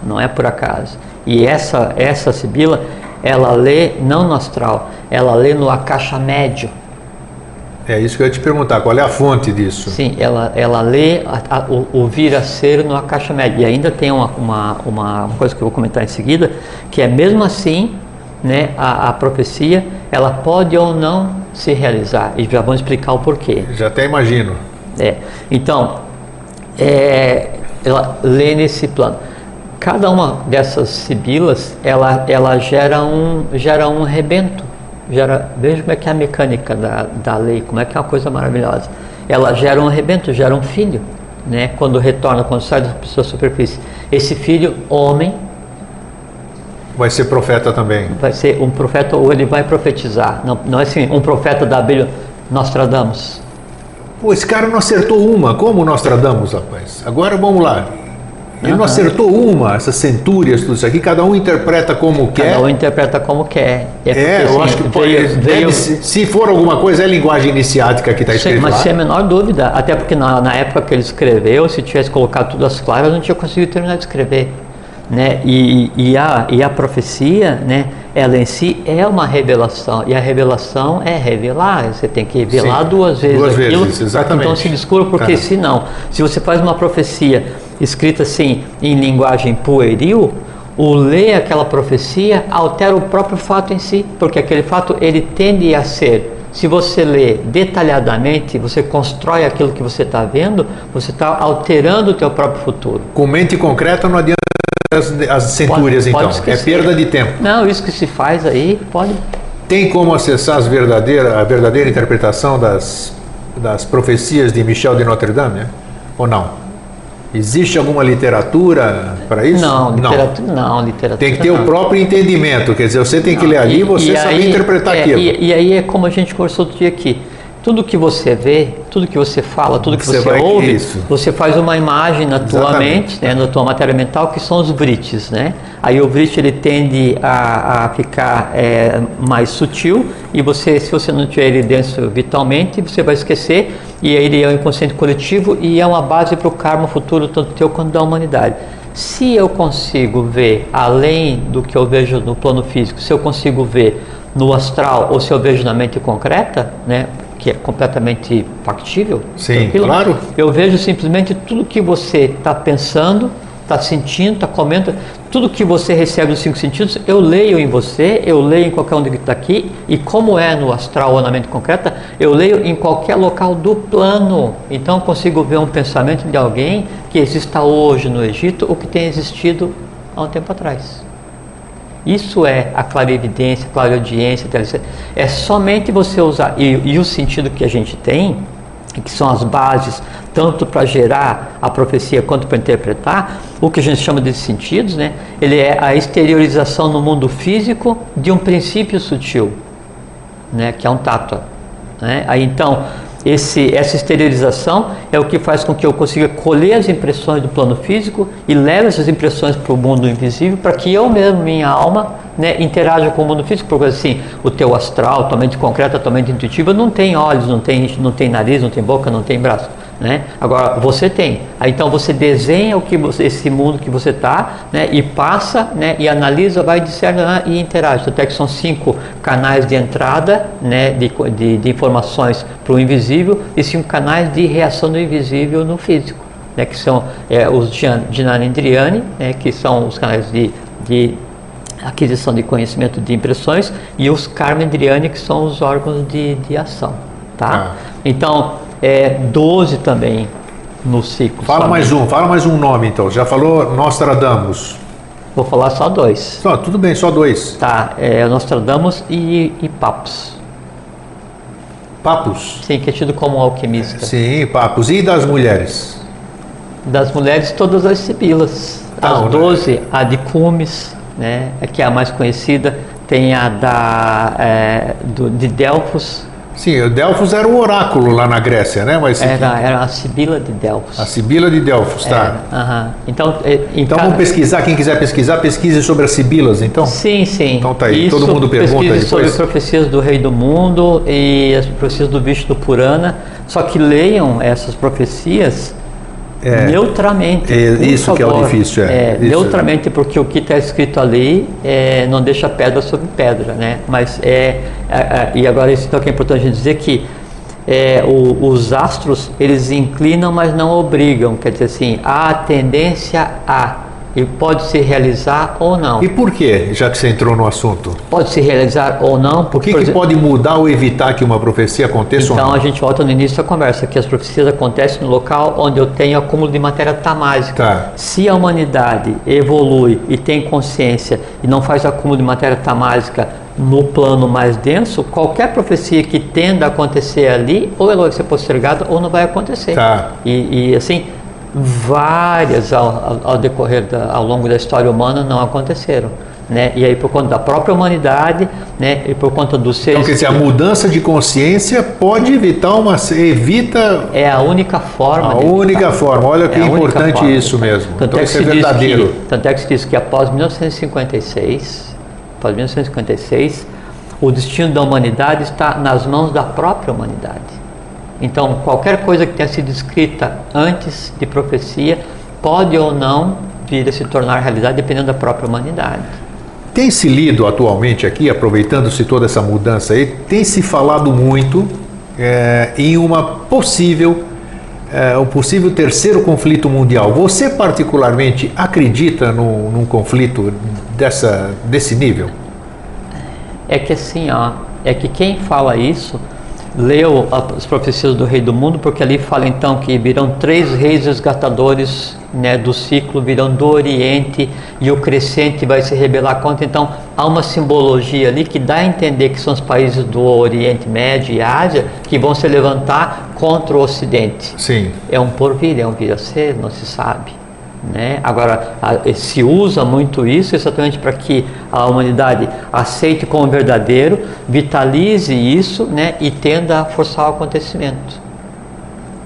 não é por acaso. E essa essa sibila, ela lê não no astral, ela lê no akasha médio. É isso que eu ia te perguntar, qual é a fonte disso? Sim, ela, ela lê a- a- o, o vir a ser no akasha médio. E ainda tem uma, uma, uma coisa que eu vou comentar em seguida, que é mesmo assim, né, a, a profecia, ela pode ou não se realizar. E já vamos explicar o porquê. Já até imagino. É. Então, é, ela lê nesse plano. Cada uma dessas sibilas, ela, ela gera, um, gera um rebento. Gera, veja como é que é a mecânica da, da lei, como é que é uma coisa maravilhosa. Ela gera um rebento, gera um filho, né? quando retorna, quando sai da sua superfície. Esse filho, homem, Vai ser profeta também. vai ser um profeta ou ele vai profetizar. Não, não é assim, um profeta da Bíblia, Nostradamus. Pô, esse cara não acertou uma, como nós tradamos, rapaz? Agora vamos lá. Ele não Aham. acertou uma, essas centúrias, tudo isso aqui, cada um interpreta como quer. Cada um interpreta como quer. É, porque, eu assim, acho que pode, veio- deve se, for alguma coisa, é linguagem iniciática que está escrito mas lá. sem a menor dúvida, até porque na, na época que ele escreveu, se tivesse colocado tudo às claras, não tinha conseguido terminar de escrever. Né? E, e, a, e a profecia, né, ela em si é uma revelação, e a revelação é revelar, você tem que revelar Sim, duas vezes duas aquilo, vezes, exatamente. então se descubra, porque Tá. se não, se você faz uma profecia escrita assim, em linguagem pueril, o ler aquela profecia altera o próprio fato em si, porque aquele fato ele tende a ser. Se você lê detalhadamente, você constrói aquilo que você está vendo, você está alterando o teu próprio futuro. Com mente concreta não adianta as, as centúrias, Pode- pode então. É esquecer. perda de tempo. Não, isso que se faz aí pode. Tem como acessar as verdadeira, a verdadeira interpretação das, das profecias de Michel de Notre Dame? né? Ou não? Existe alguma literatura para isso? Não, literatura não, literatura. Tem que ter não. o próprio entendimento, quer dizer, você tem que ler ali e você saber aí- interpretar é, aquilo. E, e aí é como a gente conversou outro dia aqui. Tudo que você vê, tudo que você fala, tudo que Você você, vai- ouve, isso. você faz uma imagem na tua Exatamente. mente, né, na tua matéria mental, que são os vrites, né? Aí o vrit ele tende a, a ficar é, mais sutil e você, se você não tiver ele dentro vitalmente, você vai esquecer e aí ele é um inconsciente coletivo e é uma base para o karma futuro tanto teu quanto da humanidade. Se eu consigo ver além do que eu vejo no plano físico, se eu consigo ver no astral ou se eu vejo na mente concreta, né, que é completamente factível, Sim, claro. eu vejo simplesmente tudo que você está pensando, está sentindo, está comendo, tudo que você recebe dos cinco sentidos, eu leio em você, eu leio em qualquer um que está aqui, e como é no astral ou na mente concreta, eu leio em qualquer local do plano. Então eu consigo ver um pensamento de alguém que exista hoje no Egito ou que tenha existido há um tempo atrás. Isso é a clarividência, a clareaudiência, é somente você usar. E, e o sentido que a gente tem, que são as bases, tanto para gerar a profecia quanto para interpretar, o que a gente chama de sentidos, né? ele é a exteriorização no mundo físico de um princípio sutil, né? que é um tato. Né? Aí então, esse, essa exteriorização é o que faz com que eu consiga colher as impressões do plano físico e leve essas impressões para o mundo invisível, para que eu mesmo, minha alma, né, interage com o mundo físico, porque assim, o teu astral, tua mente concreta, tua mente intuitiva, não tem olhos, não tem, não tem nariz, não tem boca, não tem braço. Né? Agora você tem, aí, então você desenha o que você, esse mundo que você está, né? E passa, né? E analisa, vai discerne e interage. Até que são cinco canais de entrada, né? De, de, de informações para o invisível e cinco canais de reação do invisível no físico, né? Que são é, os Gnanendriani, né? Que são os canais de, de aquisição de conhecimento de impressões e os Karmendriani, que são os órgãos de, de ação, tá? Ah. Então é, 12 também no ciclo. Fala somente. mais um, fala mais um nome então. Já falou Nostradamus. Vou falar só dois. Só, tudo bem, só dois. Tá, é Nostradamus e, e Papos. Papos? Sim, que é tido como alquimista. Sim, Papos. E das mulheres? Das mulheres, todas as sibilas. As né? doze, a de Cumes, né, que é a mais conhecida. Tem a da, é, do, de Delfos, Sim, o Delfos era o oráculo lá na Grécia, né? Mas, era, era a Sibila de Delfos. A Sibila de Delfos, tá. uh -huh. Então, é, então cada... vamos pesquisar, quem quiser pesquisar, pesquise sobre as Sibilas, então? Sim, sim. Então tá aí, Isso, todo mundo pergunta pesquise depois. sobre profecias do Rei do Mundo e as profecias do Bicho do Purana, só que leiam essas profecias é, neutramente. É, isso favor. que é o difícil, é. é neutramente, porque o que está escrito ali é, não deixa pedra sobre pedra, né? Mas é, é, é e agora isso então que é importante dizer que o, os astros eles inclinam, mas não obrigam. Quer dizer assim, há tendência a e pode se realizar ou não. E por quê, já que você entrou no assunto? Pode se realizar ou não. Porque, o que, que pode mudar ou evitar que uma profecia aconteça então, ou não? Então a gente volta no início da conversa, que as profecias acontecem no local onde eu tenho acúmulo de matéria tamásica. Tá. Se a humanidade evolui e tem consciência e não faz acúmulo de matéria tamásica no plano mais denso, qualquer profecia que tenda a acontecer ali, ou ela vai ser postergada ou não vai acontecer. Tá. E, e assim, várias ao, ao decorrer da, ao longo da história humana não aconteceram. Né? E aí por conta da própria humanidade, né? E por conta dos seres. Então quer dizer, a mudança de consciência pode evitar uma evita. É a única forma. A única evitar. forma. Olha que é importante isso mesmo. Tanto então, é isso é verdadeiro. Que, tanto é que se diz que após 1956, após 1956, o destino da humanidade está nas mãos da própria humanidade. Então, qualquer coisa que tenha sido escrita antes de profecia pode ou não vir a se tornar realidade dependendo da própria humanidade. Tem se lido atualmente aqui, aproveitando-se toda essa mudança aí, tem se falado muito é, em uma possível, é, um possível terceiro conflito mundial. Você particularmente acredita no, num conflito dessa, desse nível? É que assim, ó, é que quem fala isso leu as profecias do Rei do Mundo, porque ali fala então que virão três reis resgatadores né, do ciclo, virão do Oriente e o crescente vai se rebelar contra. Então há uma simbologia ali que dá a entender que são os países do Oriente Médio e Ásia que vão se levantar contra o Ocidente. Sim. É um porvir, é um vir a ser, não se sabe. Né? Agora, se usa muito isso exatamente para que a humanidade aceite como verdadeiro, vitalize isso né? e tenda a forçar o acontecimento.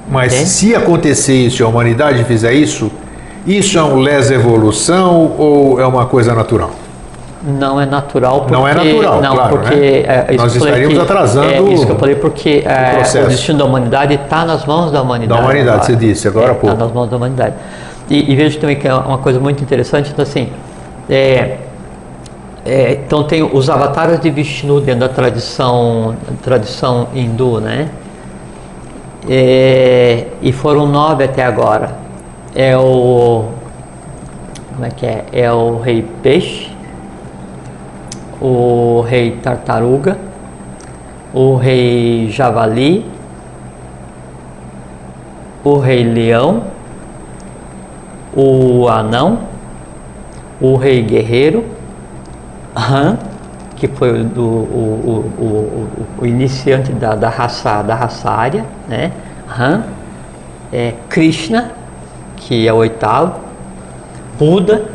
Mas Entende? se acontecer isso e a humanidade fizer isso, isso é um lesa evolução ou é uma coisa natural? Não é natural porque não é natural, não, claro, porque né? é, nós estaríamos que, atrasando. É isso que eu falei porque é, o, o, destino da humanidade está nas mãos da humanidade. Da humanidade, agora. você disse agora há pouco. Está nas mãos da humanidade. E, e, vejo também que é uma coisa muito interessante, então assim, é, é, então tem os avatares de Vishnu dentro da tradição, tradição hindu, né? É, e foram nove até agora. É o como é que é? É o rei peixe, o rei tartaruga, o rei javali, o rei leão o anão, o rei guerreiro, Han, que foi o, o, o, o iniciante da, da, raça, da raça área, né? Han, é, Krishna, que é o oitavo, Buda,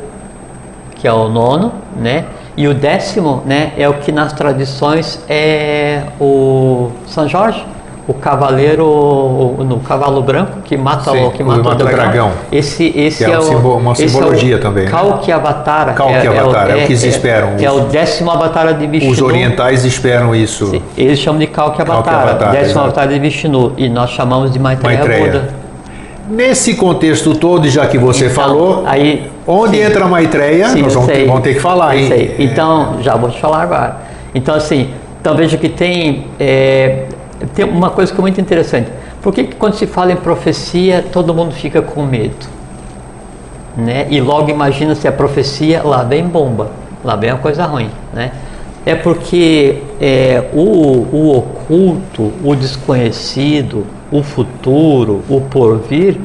que é o nono, né? E o décimo, né, é o que nas tradições é o São Jorge, o cavaleiro no cavalo branco que mata Sim, o que mata o o dragão. Esse esse Que é é, um o simbo- uma simbologia é o também? Kalki Avatara. Kalki Avatara, é o que eles esperam. É, o décimo Avatara de Vishnu. Os orientais esperam isso. Sim, Eles chamam de Kalki Kalki Avatara, Avatara, décimo exato. Avatara de Vishnu e nós chamamos de Maitreya, Maitreya. Buda. Nesse contexto todo, já que você Então, falou, aí onde sim. entra a Maitreya, Sim, nós vamos, ter- sei. vamos ter que falar, hein? Então, já vou te falar agora. Então, assim, então veja que tem, é, tem uma coisa que é muito interessante. Por que, que quando se fala em profecia, todo mundo fica com medo? Né? E logo imagina se a profecia, lá vem bomba, lá vem uma coisa ruim. Né? É porque é, o, o oculto, o desconhecido, o futuro, o porvir,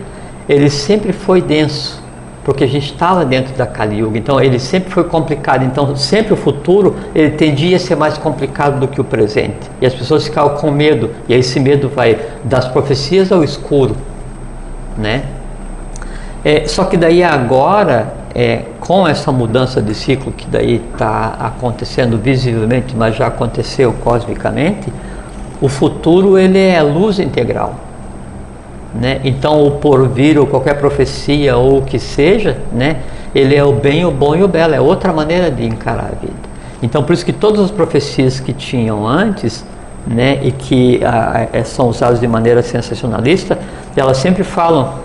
ele sempre foi denso, porque a gente estava dentro da Kali Yuga, então ele sempre foi complicado. Então, sempre o futuro ele tendia a ser mais complicado do que o presente. E as pessoas ficavam com medo, e esse medo vai das profecias ao escuro, né? É, só que daí agora, é, com essa mudança de ciclo que daí está acontecendo visivelmente, mas já aconteceu cosmicamente, o futuro ele é luz integral. Né? Então o porvir ou qualquer profecia ou o que seja, né? ele é o bem, o bom e o belo, é outra maneira de encarar a vida. Então por isso que todas as profecias que tinham antes, né, e que ah, eh, são usadas de maneira sensacionalista, elas sempre falam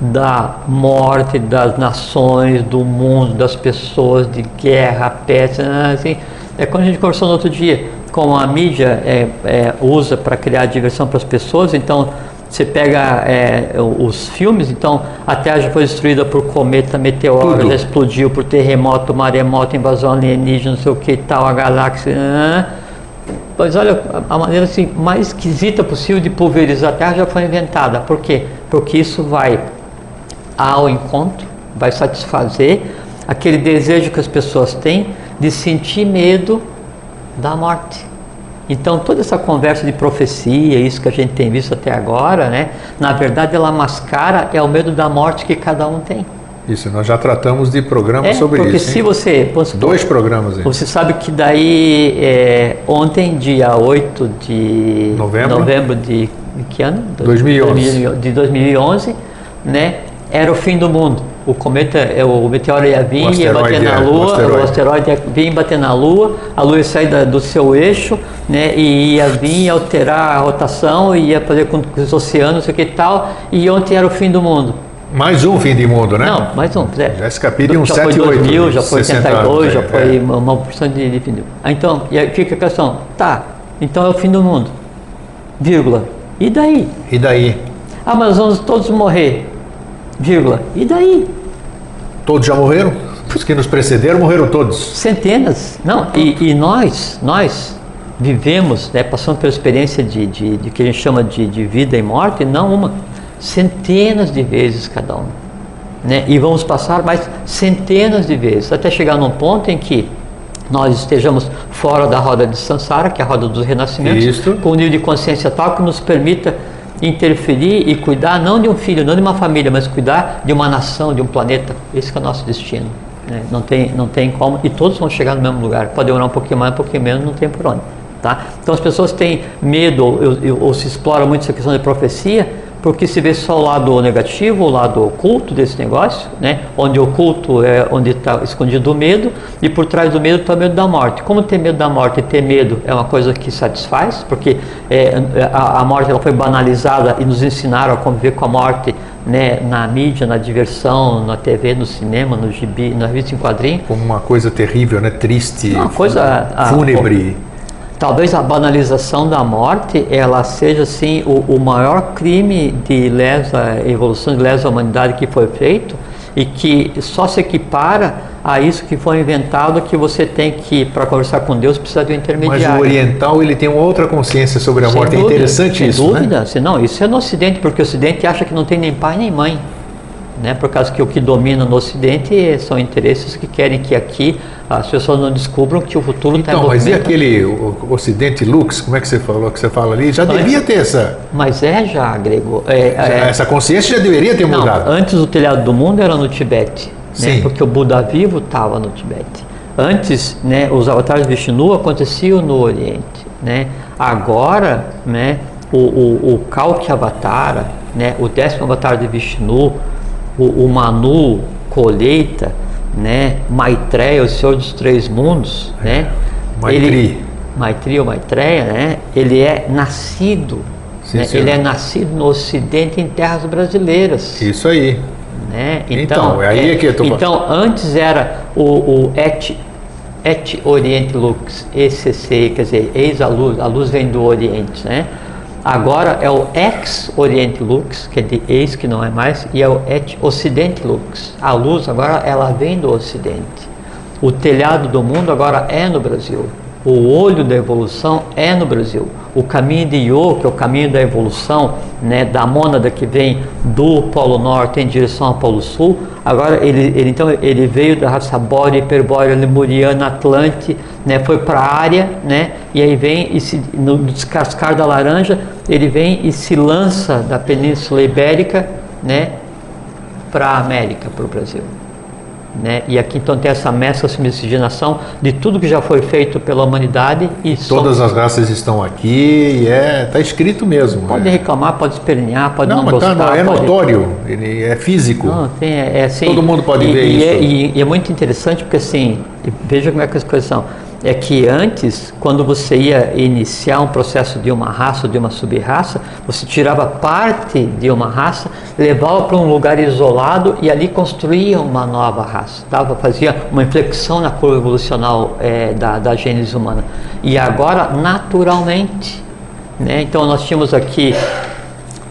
da morte das nações, do mundo, das pessoas, de guerra, peste, assim. É quando a gente conversou no outro dia, como a mídia é, é, usa para criar diversão para as pessoas, então você pega é, os filmes, então a Terra já foi destruída por cometa, meteoro, já explodiu por terremoto, maremoto, invasão alienígena, não sei o que tal, a galáxia. Pois olha, a a maneira assim, mais esquisita possível de pulverizar a Terra já foi inventada. Por quê? Porque isso vai ao encontro, vai satisfazer aquele desejo que as pessoas têm de sentir medo da morte. Então toda essa conversa de profecia, isso que a gente tem visto até agora, né, na verdade ela mascara é o medo da morte que cada um tem. Isso, nós já tratamos de programa É, sobre porque isso. se hein? você, supor, Dois programas você sabe que daí é, ontem, dia 8 de Novembro. de, de que ano? 2011. De 2011, né? Era o fim do mundo. O cometa, é, o meteoro ia vir, ia bater asteroide, na é, o Lua, o asteroide. asteroide ia vir bater na Lua, a Lua ia sair da- do seu eixo, né? E ia vir alterar a rotação, ia fazer com que os oceanos, sei que e tal, e ontem era o fim do mundo. Mais um fim de mundo, né? Não, mais um. É. Jéssica Pires, uns já 7, foi 8, 2000, já foi 60 82, anos, já é, foi é. uma, porção de, de fim do Ah, Então, e aí fica a questão, tá, então é o fim do mundo, vírgula, e daí? E daí? Ah, mas vamos todos morrer, vírgula, e daí? Todos já morreram? Os que nos precederam morreram todos. Centenas, não, e, e nós, nós vivemos, né, passando pela experiência de, de, de que a gente chama de, de vida e morte, não uma, centenas de vezes cada um. Né? E vamos passar mais centenas de vezes, até chegar num ponto em que nós estejamos fora da roda de Sansara, que é a roda dos renascimentos, Isso. com um nível de consciência tal que nos permita interferir e cuidar não de um filho, não de uma família, mas cuidar de uma nação, de um planeta. Esse é o nosso destino. né? Não, tem, não tem como, e todos vão chegar no mesmo lugar. Pode demorar um pouquinho mais, um pouquinho menos, não tem por onde. Tá? Então as pessoas têm medo ou, ou- ou se explora muito essa questão de profecia, porque se vê só o lado negativo, o lado oculto desse negócio, né? onde o oculto é onde está escondido o medo, e por trás do medo está o medo da morte. Como ter medo da morte e ter medo é uma coisa que satisfaz, porque é, a, a morte ela foi banalizada e nos ensinaram a conviver com a morte né? na mídia, na diversão, na TV, no cinema, no gibi, na revista em quadrinho. Como uma coisa terrível, né? Triste, Uma coisa, a- fúnebre. Talvez a banalização da morte ela seja assim o, o maior crime de lesa evolução de lesa humanidade que foi feito e que só se equipara a isso que foi inventado que você tem que para conversar com Deus precisa de um Mas intermediário. o oriental ele tem uma outra consciência sobre a Sem morte. dúvida, é interessante sem isso, dúvida. né? Se não, isso é no Ocidente, porque o Ocidente acha que não tem nem pai nem mãe. Né? Por causa que o que domina no Ocidente são interesses que querem que aqui as pessoas não descubram que o futuro está Então, em mas e aquele Ocidente Lux, como é que você falou que você fala ali? Já devia ter essa, Mas é já, Grego. É, é- essa consciência já deveria ter não, mudado. antes o telhado do mundo era no Tibete, né? Porque o Buda vivo estava no Tibete. Antes, né, os avatares de Vishnu aconteciam no Oriente. Né? Agora, né, o, o, o Kalki Avatara, né, o décimo avatar de Vishnu, o, o Manu, colheita, né, Maitreya, o Senhor dos Três Mundos, é. né? Maitri. Ele, Maitri ou Maitreya, né? Ele é nascido, sim, né, ele é nascido no Ocidente em terras brasileiras. Isso aí. Né? Então, então, é aí é, que eu tô então antes era o, o et, et Oriente Lux, ECC, quer dizer, ex a luz, a luz vem do Oriente, né? Agora é o ex Oriente Lux, que é de ex que não é mais, e é o et Ocidente Lux. A luz agora ela vem do Ocidente. O telhado do mundo agora é no Brasil. O olho da evolução é no Brasil. O caminho de Yo, que é o caminho da evolução, né, da mônada que vem do Polo Norte em direção ao Polo Sul, agora ele, ele então ele veio da raça Bórea, Hiperbórea, Lemuriana, Atlante, né, foi para a área, né, e aí vem e se, no descascar da laranja, ele vem e se lança da Península Ibérica, né, para a América, para o Brasil. Né? E aqui então tem essa mescla, essa miscigenação de tudo que já foi feito pela humanidade e todas as raças estão aqui e é tá escrito mesmo. Pode é. reclamar, pode espernear, pode não, não gostar. Não, é pode... notório, ele é físico. Não, tem, é, é assim, Todo mundo pode e, ver e isso. É, e, e, é muito interessante porque assim, veja como é que as coisas são é que antes, quando você ia iniciar um processo de uma raça ou de uma sub-raça, você tirava parte de uma raça, levava para um lugar isolado e ali construía uma nova raça, dava, fazia uma inflexão na curva evolucional é, da, da gênese humana. E agora, naturalmente, né? então nós tínhamos aqui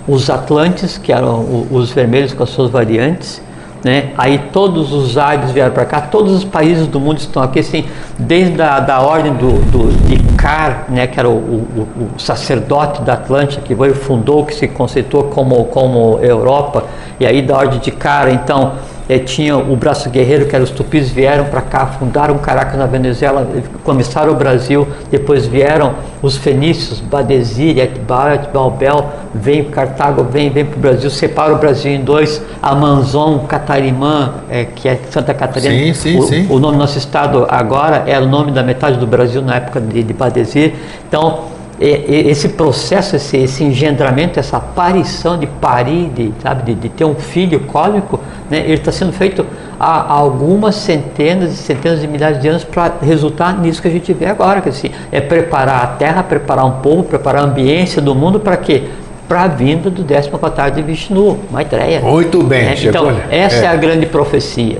os Atlantes, que eram os vermelhos com as suas variantes, né? Aí todos os árabes vieram para cá, todos os países do mundo estão aqui, assim, desde a da ordem do, do, de Car, né, que era o, o, o sacerdote da Atlântica, que veio fundou, que se conceitou como, como Europa, e aí da ordem de Car, então é, tinha o braço guerreiro, que eram os tupis, vieram para cá, fundaram Caracas na Venezuela, começaram o Brasil, depois vieram os fenícios, Badesir, Etbal, Etbalbel, vem Cartago, vem, vem para o Brasil, separa o Brasil em dois, Amanzon, Catarimã, é, que é Santa Catarina. Sim, sim, o, sim. o nome do nosso estado agora era o nome da metade do Brasil na época de, de Badesir. Então, esse processo, esse, esse, engendramento, essa aparição de parir, de, sabe, de, de ter um filho cólico, né, ele está sendo feito há algumas centenas e centenas de milhares de anos para resultar nisso que a gente vê agora, que assim, é preparar a terra, preparar um povo, preparar a ambiência do mundo para quê? Para a vinda do décimo avatar de Vishnu, Maitreya. Muito bem, né? Então, essa é. é a grande profecia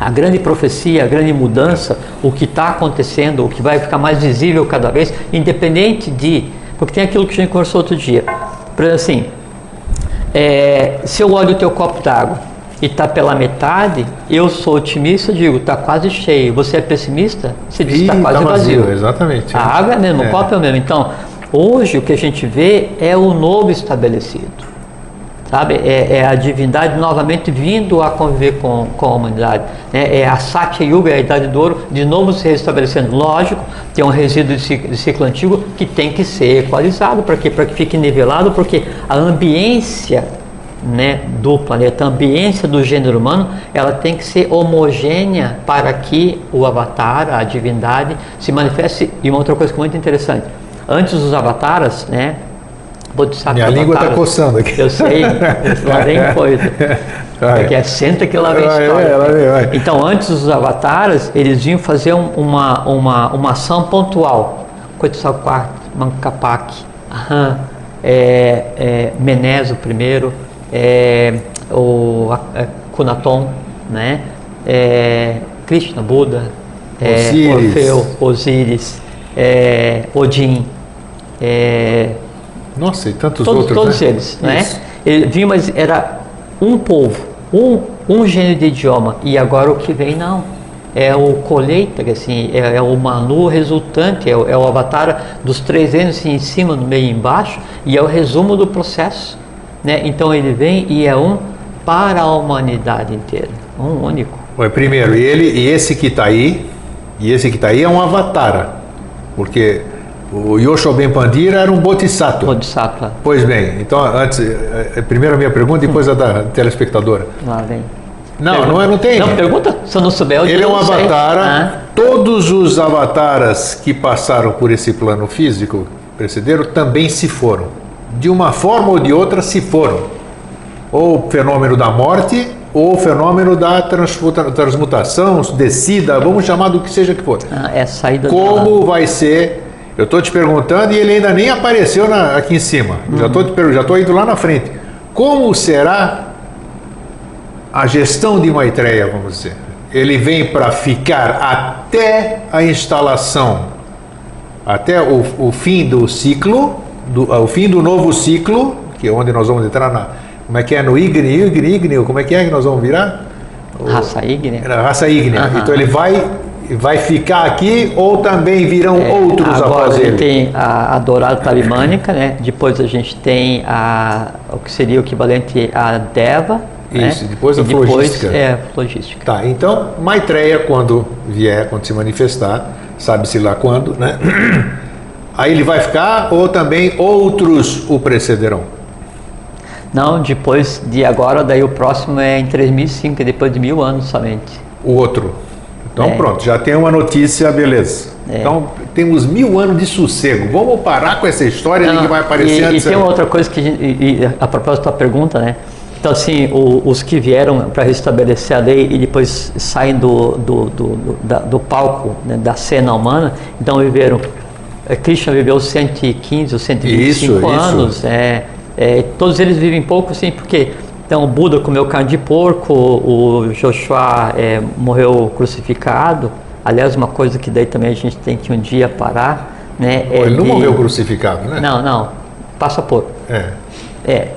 a grande profecia, a grande mudança, o que está acontecendo, o que vai ficar mais visível cada vez, independente de. Porque tem aquilo que a gente conversou outro dia. Por exemplo, assim, é, se eu olho o teu copo d'água e está pela metade, eu sou otimista, digo, está quase cheio. Você é pessimista? Você diz está quase tá vazio. vazio. Exatamente. A água é mesmo, é. o copo é o mesmo. Então, hoje o que a gente vê é o novo estabelecido sabe? É, é, a divindade novamente vindo a conviver com, com a humanidade. É, é, a Satya Yuga, a Idade do Ouro, de novo se restabelecendo. Lógico, tem um resíduo de ciclo, de ciclo antigo que tem que ser equalizado para que, que fique nivelado, porque a ambiência né, do planeta, a ambiência do gênero humano, ela tem que ser homogênea para que o avatar, a divindade, se manifeste. E uma outra coisa que é muito interessante, antes dos avataras, né, Bodhisattva. Minha língua está coçando aqui. Eu sei, lá vem [LAUGHS] coisa. Porque é senta que lá vem história. Vai. Então, antes dos avatares, eles vinham fazer uma, uma, uma ação pontual. Quetzalcoatl, Mancapac, é, é, Meneso primeiro, é, o é, Kunaton, né? É, Krishna, Buda, é, Osíris. Orfeu, Osíris, é, Odin, é, nossa, e tantos todos, outros. Todos né? eles, né? Ele vinha, mas era um povo, um, um gênero de idioma. E agora o que vem, não. É o colheita, assim, é, é o Manu resultante, é o, é o avatar dos três anos assim, em cima, no meio e embaixo, e é o resumo do processo. Né? Então ele vem e é um para a humanidade inteira, um único. Bom, primeiro, ele, e esse que está aí, e esse que está aí é um avatar, porque o Yoshoben Pandira era um bodhisattva. Bodhisattva. Pois bem, então antes, eh, eh, primeiro a minha pergunta, depois a da telespectadora. Lá vem. Não, pergunta. não, é, não tem. Não, pergunta, se eu não souber, eu Ele é um avatar. Ah. Todos os avataras que passaram por esse plano físico precederam também se foram. de uma forma ou de outra se foram. Ou o fenômeno da morte, ou o fenômeno da transmuta- transmutação, descida, vamos chamar do que seja que for. Ah, é saída Como vai ser? Eu estou te perguntando e ele ainda nem apareceu na- aqui em cima. Já estou te já estou indo lá na frente. Como será a gestão de Maitreya, vamos dizer? Ele vem para ficar até a instalação, até o, o fim do ciclo, do, ah, o fim do novo ciclo, que é onde nós vamos entrar na. Como é que é? No ígneo, ígneo, ígneo, como é que é que nós vamos virar? da raça ígnea. Raça ígnea. Aham. Então ele vai, vai ficar aqui ou também virão É, outros agora após ele ele? tem a, a dourada tarimânica, né? Depois a gente tem a, o que seria o equivalente a Deva. Isso, né? depois a e depois flogística. É, flogística. Tá, então Maitreya, quando vier, quando se manifestar, sabe-se lá quando, né? [CLEARS THROAT] Aí ele vai ficar ou também outros o precederão? Não, depois de agora, daí o próximo é em 3005, depois de mil anos somente. O outro. Então É. pronto, já tem uma notícia, beleza. É. Então temos mil anos de sossego. Vamos parar com essa história de que vai aparecer e, antes. E tem uma outra coisa que, a gente- e, e a propósito da pergunta, né? Então, assim, o- os que vieram para restabelecer a lei e depois saem do, do, do, do- da- do palco, né, da cena humana, então viveram. eh, Krishna viveu 115 ou 125 Isso, isso. anos. É, é, todos eles vivem pouco, sim, porque então, o Buda comeu carne de porco, o Joshua é, morreu crucificado. Aliás, uma coisa que daí também a gente tem que um dia parar. Né, é Ele não de- morreu crucificado, né? Não, não. Passa por. É. É.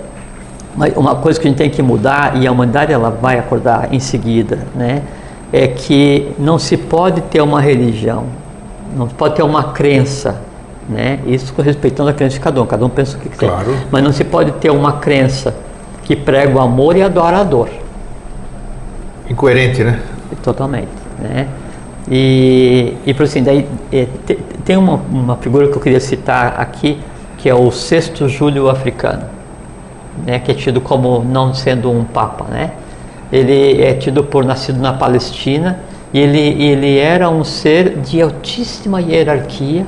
Mas uma coisa que a gente tem que mudar, e a humanidade ela vai acordar em seguida, né? É que não se pode ter uma religião, não se pode ter uma crença, né? Isso respeitando a crença de cada um, cada um pensa o que quiser. Claro. Mas não se pode ter uma crença que prega o amor e adora a dor. Incoerente, né? Totalmente, né? E, e por assim, daí, é, te- tem uma, uma figura que eu queria citar aqui, que é o sexto Júlio africano, né? Que é tido como não sendo um papa, né? Ele é tido por nascido na Palestina e ele, ele era um ser de altíssima hierarquia,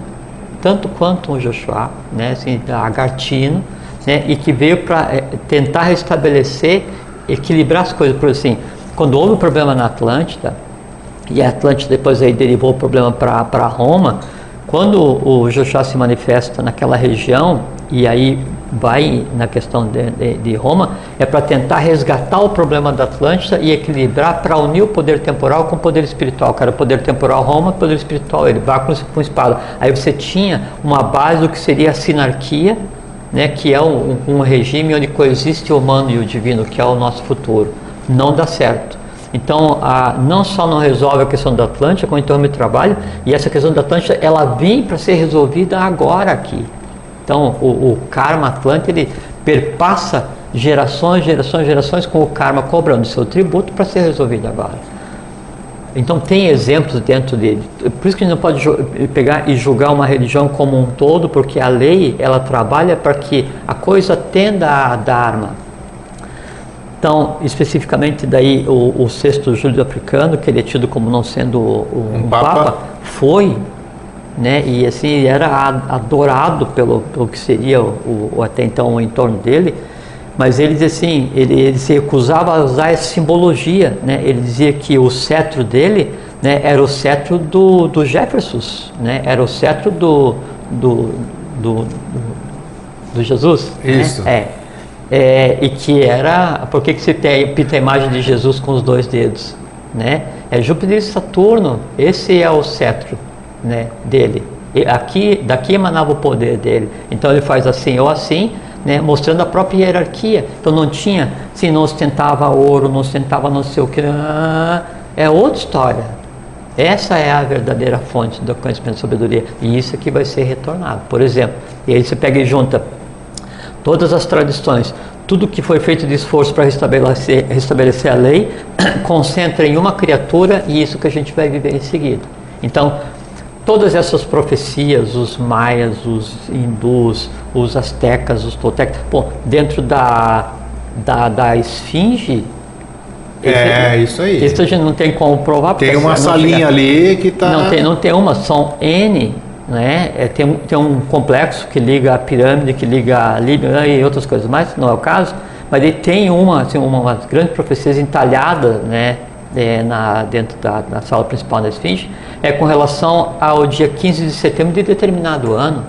tanto quanto o Joshua, né? Assim, agartino, né? E que veio para tentar restabelecer, equilibrar as coisas, por assim, quando houve o problema na Atlântida, e a Atlântida depois aí derivou o problema para Roma, quando o Joshua se manifesta naquela região, e aí vai na questão de, de, de Roma, é para tentar resgatar o problema da Atlântida e equilibrar para unir o poder temporal com o poder espiritual. Cara, o poder temporal Roma, o poder espiritual ele, báculo com espada. Aí você tinha uma base do que seria a sinarquia, né, que é um, um regime onde coexiste o humano e o divino, que é o nosso futuro. Não dá certo. Então, a, não só não resolve a questão da Atlântida, como interrompe o trabalho, e essa questão da Atlântida, ela vem para ser resolvida agora aqui. Então, o, o karma Atlântico, ele perpassa gerações, gerações, gerações, com o karma cobrando seu tributo para ser resolvido agora. Então, tem exemplos dentro dele. Por isso que a gente não pode pegar e julgar uma religião como um todo, porque a lei, ela trabalha para que a coisa tenda a Dharma. Então, especificamente daí o, o sexto Júlio africano, que ele é tido como não sendo um, Um papa. papa, foi, né? E assim ele era adorado pelo, pelo que seria o, o- até então o entorno dele. Mas ele dizia assim, ele, ele se recusava a usar essa simbologia, né? Ele dizia que o cetro dele, né, era o cetro do, do Jefferson, né? Era o cetro do do, do, do, Jesus. né? Isso. É. É, e que era. Por que, que você tem, pinta a imagem de Jesus com os dois dedos? Né? É Júpiter e Saturno, esse é o cetro né, dele. E aqui, daqui emanava o poder dele. Então ele faz assim ou assim, né, mostrando a própria hierarquia. Então não tinha, se não ostentava ouro, não ostentava não sei o que. É outra história. Essa é a verdadeira fonte do conhecimento e sabedoria. E isso aqui vai ser retornado. Por exemplo, e aí você pega e junta todas as tradições, tudo que foi feito de esforço para restabelecer, restabelecer a lei, [COUGHS] concentra em uma criatura e isso que a gente vai viver em seguida. Então, todas essas profecias, os maias, os hindus, os astecas, os toltecas, bom, dentro da, da, da esfinge, É, isso aí. isso a gente não tem como provar. Tem uma salinha chega- ali que tá. não tem, não tem uma, são N né? É, tem, tem um complexo que liga a pirâmide, que liga a Líbia e outras coisas mais, não é o caso, mas ele tem uma, assim, uma, uma grande profecia entalhada, né? É, na, dentro da, da, sala principal da Esfinge, é com relação ao dia 15 de setembro de determinado ano,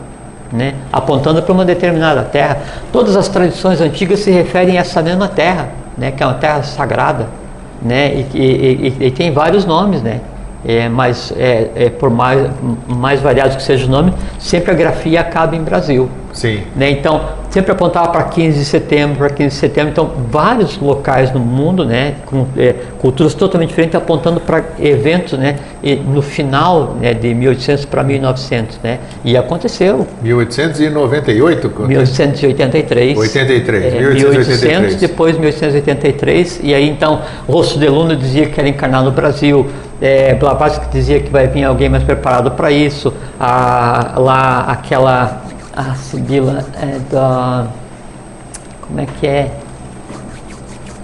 né, apontando para uma determinada terra. Todas as tradições antigas se referem a essa mesma terra, né, que é uma terra sagrada, né, e, e, e, e tem vários nomes, né, é, mas é, é, por mais, mais variados que seja o nome, sempre a grafia acaba em Brasil. Sim. Né? Então, sempre apontava para 15 de setembro, para 15 de setembro. Então, vários locais no mundo, né, com é, culturas totalmente diferentes, apontando para eventos, né, no final né, de 1800 para 1900, né. E aconteceu. 1898? 1883. 83, é, 1800, depois 1883. E aí, então, Rosso de Luna dizia que era encarnar no Brasil. É, Blavatsky dizia que vai vir alguém mais preparado para isso. A, lá, aquela a Sibila é da. Como é que é?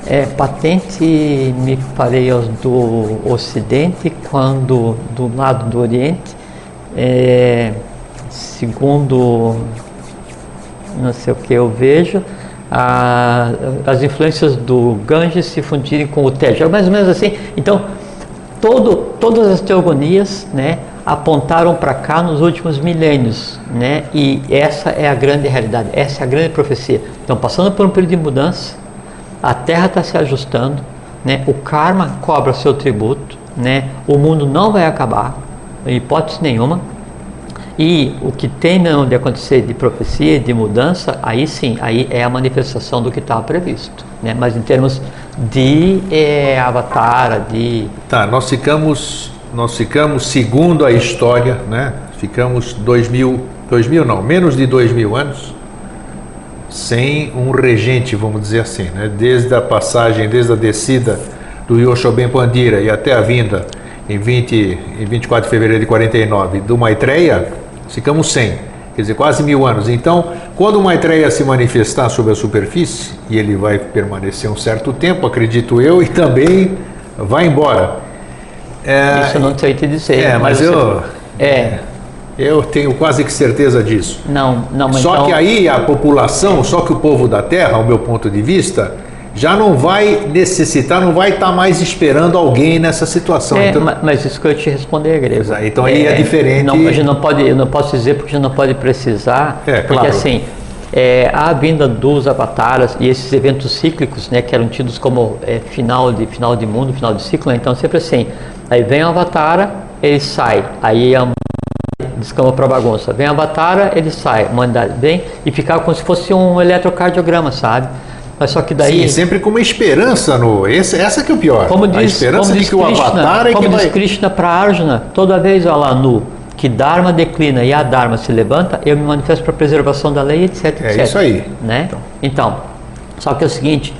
É patente, me parei do Ocidente, quando do lado do Oriente, é, segundo não sei o que eu vejo, a, as influências do Ganges se fundirem com o Tejo, mais ou menos assim. Então, todo, todas as teogonias, né, apontaram para cá nos últimos milênios, né? E essa é a grande realidade, essa é a grande profecia. Então, passando por um período de mudança, a Terra está se ajustando, né? O karma cobra seu tributo, né? O mundo não vai acabar, em hipótese nenhuma. E o que tem de acontecer de profecia, de mudança, aí sim, aí é a manifestação do que estava previsto, né? Mas em termos de é, avatar, de tá, nós ficamos nós ficamos, segundo a história, né, ficamos dois mil, dois mil não, menos de dois mil anos sem um regente, vamos dizer assim, né, desde a passagem, desde a descida do Yoshoben Pandira e até a vinda em, 20, em 24 de fevereiro de 49 do Maitreya, ficamos sem, quer dizer, quase mil anos. Então, quando o Maitreya se manifestar sobre a superfície, e ele vai permanecer um certo tempo, acredito eu, e também vai embora. É, Isso eu não sei te dizer. É, mas, mas eu. É. Eu tenho quase que certeza disso. Não, não, mas Só então... que aí a população, só que o povo da terra, ao meu ponto de vista, já não vai necessitar, não vai estar mais esperando alguém nessa situação. É, então, mas isso que eu te responder, Grego. Então aí é, é diferente. Não, a gente não pode, eu não posso dizer porque a gente não pode precisar, é, porque claro. assim, é, a vinda dos avataras e esses eventos cíclicos, né, que eram tidos como é, final de final de mundo, final de ciclo, né, então sempre assim, Aí vem o Avatara, ele sai. Aí a descama para bagunça. Vem o Avatara, ele sai. A humanidade vem e fica como se fosse um eletrocardiograma, sabe? Mas só que daí. Sim, sempre com uma esperança no. Esse, essa que é o pior. Como diz, a esperança como de que o Krishna, Avatar é como que diz vai. Krishna para Arjuna, toda vez, lá, nu, que Dharma declina e a Dharma se levanta, eu me manifesto para a preservação da lei, etc. É etc. isso aí. Né? Então. então, só que é o seguinte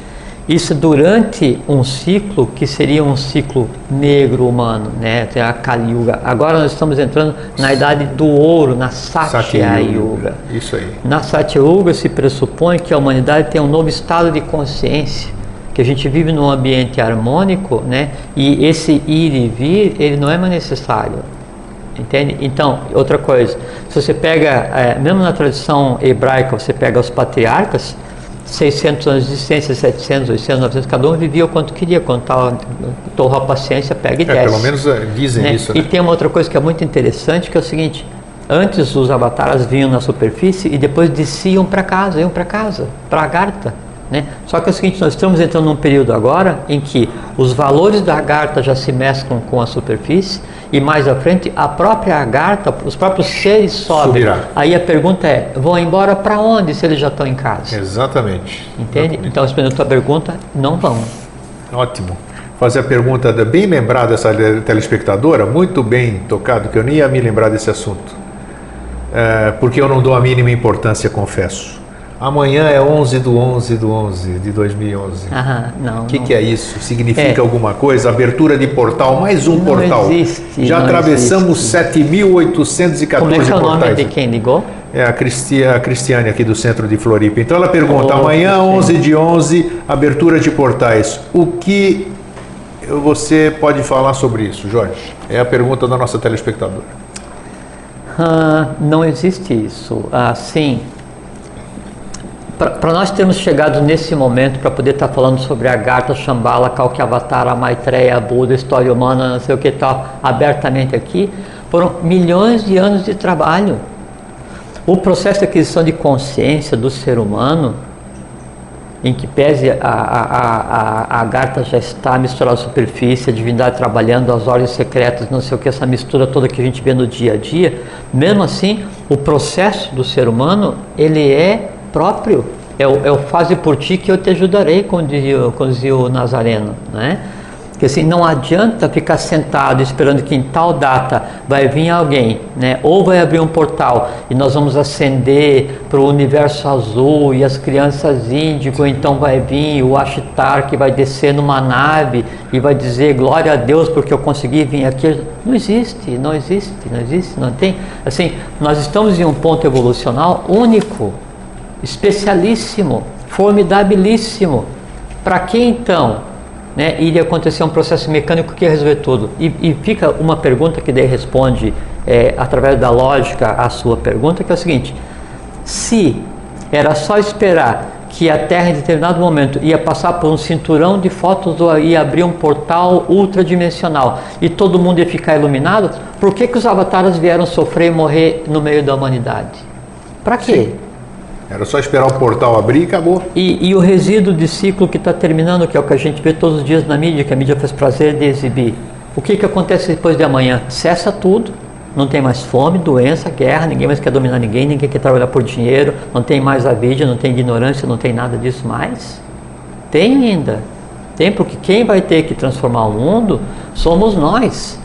isso durante um ciclo que seria um ciclo negro humano, né? Tem a Kali Yuga. Agora nós estamos entrando na idade do ouro, na Satya, Satya Yuga. Isso aí. Na Satya Yuga se pressupõe que a humanidade tem um novo estado de consciência, que a gente vive num ambiente harmônico, né? E esse ir e vir, ele não é mais necessário. Entende? Então, outra coisa, se você pega, é, mesmo na tradição hebraica, você pega os patriarcas, 600 anos de existência, 700, 800, 900, cada um vivia o quanto queria, quando estava torrou a paciência, pega e é, desce. Pelo menos eh, dizem né? isso. Né? E tem uma outra coisa que é muito interessante, que é o seguinte, antes os avatares vinham na superfície e depois desciam para casa, iam para casa, para a Agartha. Né? Só que é o seguinte, nós estamos entrando num período agora em que os valores da Agartha já se mesclam com a superfície e mais à frente a própria Agartha, os próprios seres sobem. Subirá. Aí a pergunta é, vão embora para onde se eles já estão em casa? Exatamente. Entende? Exatamente. Então, respondendo a tua pergunta, não vão. Ótimo. Fazer a pergunta bem lembrada essa telespectadora, muito bem tocado, que eu nem ia me lembrar desse assunto. É, porque eu não dou a mínima importância, confesso. Amanhã é 11 do 11 do 11 de 2011. Aham, não. O que, não. que é isso? Significa É. alguma coisa? Abertura de portal, mais um Não portal. existe, Já atravessamos existe. 7.814 Como é que é o nome portais. de quem ligou? É a, Cristi a Cristiane aqui do centro de Floripa. Então ela pergunta: Oh, amanhã, Cristiane. 11 de 11, abertura de portais. O que você pode falar sobre isso, Jorge? É a pergunta da nossa telespectadora. Ah, não existe isso. Assim, para nós termos chegado nesse momento para poder estar tá falando sobre a Garta, Shambhala, Kalkyavatara, Maitreya, Buda, história humana, não sei o que tal, abertamente aqui, foram milhões de anos de trabalho. O processo de aquisição de consciência do ser humano, em que pese a, a, a, a Garta já está misturada à superfície, a divindade trabalhando, as ordens secretas, não sei o que, essa mistura toda que a gente vê no dia a dia, mesmo assim, o processo do ser humano, ele é próprio. É o faze por ti que eu te ajudarei, como dizia, como dizia o Nazareno. Né? Que assim, não adianta ficar sentado esperando que em tal data vai vir alguém, né? ou vai abrir um portal e nós vamos ascender para o universo azul e as crianças índigo, então vai vir o Ashtar que vai descer numa nave e vai dizer glória a Deus porque eu consegui vir aqui. Não existe, não existe, não existe, não tem. Assim, nós estamos em um ponto evolucional único especialíssimo, formidabilíssimo. Para que então né, iria acontecer um processo mecânico que ia resolver tudo? E, e fica uma pergunta que daí responde é, através da lógica a sua pergunta, que é o seguinte: se era só esperar que a Terra em determinado momento ia passar por um cinturão de fótons ou ia abrir um portal ultradimensional e todo mundo ia ficar iluminado, por que, que os avatares vieram sofrer e morrer no meio da humanidade? Para quê? Sim. Era só esperar o portal abrir e acabou. E, e o resíduo de ciclo que está terminando, que é o que a gente vê todos os dias na mídia, que a mídia faz prazer de exibir. O que, que acontece depois de amanhã? Cessa tudo, não tem mais fome, doença, guerra, ninguém mais quer dominar ninguém, ninguém quer trabalhar por dinheiro, não tem mais a vida, não tem ignorância, não tem nada disso mais. Tem ainda. Tem, porque quem vai ter que transformar o mundo somos nós.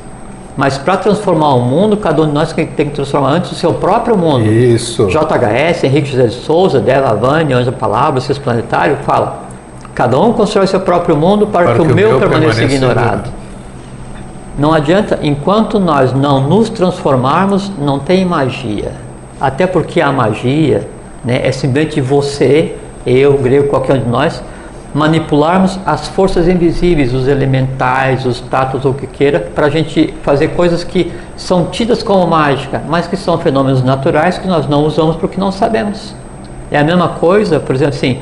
Mas para transformar o mundo, cada um de nós tem que transformar antes o seu próprio mundo. Isso. JHS, Henrique José de Souza, Della Vani, Anjo Palavra, Seus Planetário, fala. Cada um constrói seu próprio mundo para, para que, que, o meu, meu permaneça ignorado. Não adianta, enquanto nós não nos transformarmos, não tem magia. Até porque a magia né, é simplesmente você, eu, grego, qualquer um de nós, manipularmos as forças invisíveis, os elementais, os tatos ou o que queira, para a gente fazer coisas que são tidas como mágica, mas que são fenômenos naturais que nós não usamos porque não sabemos. É a mesma coisa, por exemplo, assim,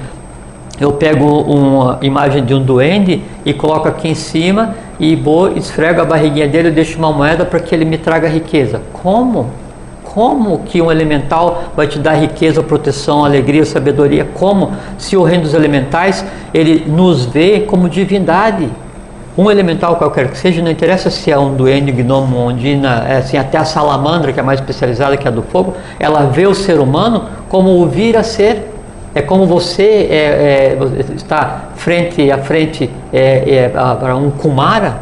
eu pego uma imagem de um duende e coloco aqui em cima e vou, esfrego a barriguinha dele e deixo uma moeda para que ele me traga riqueza. Como? Como que um elemental vai te dar riqueza, proteção, alegria, sabedoria? Como? Se o reino dos elementais, ele nos vê como divindade. Um elemental qualquer que seja, não interessa se é um duende, gnomo, ondina, é assim, até a salamandra, que é mais especializada que a do fogo, ela vê o ser humano como o vir a ser. É como você é, é, está frente a frente é, é para um Kumara,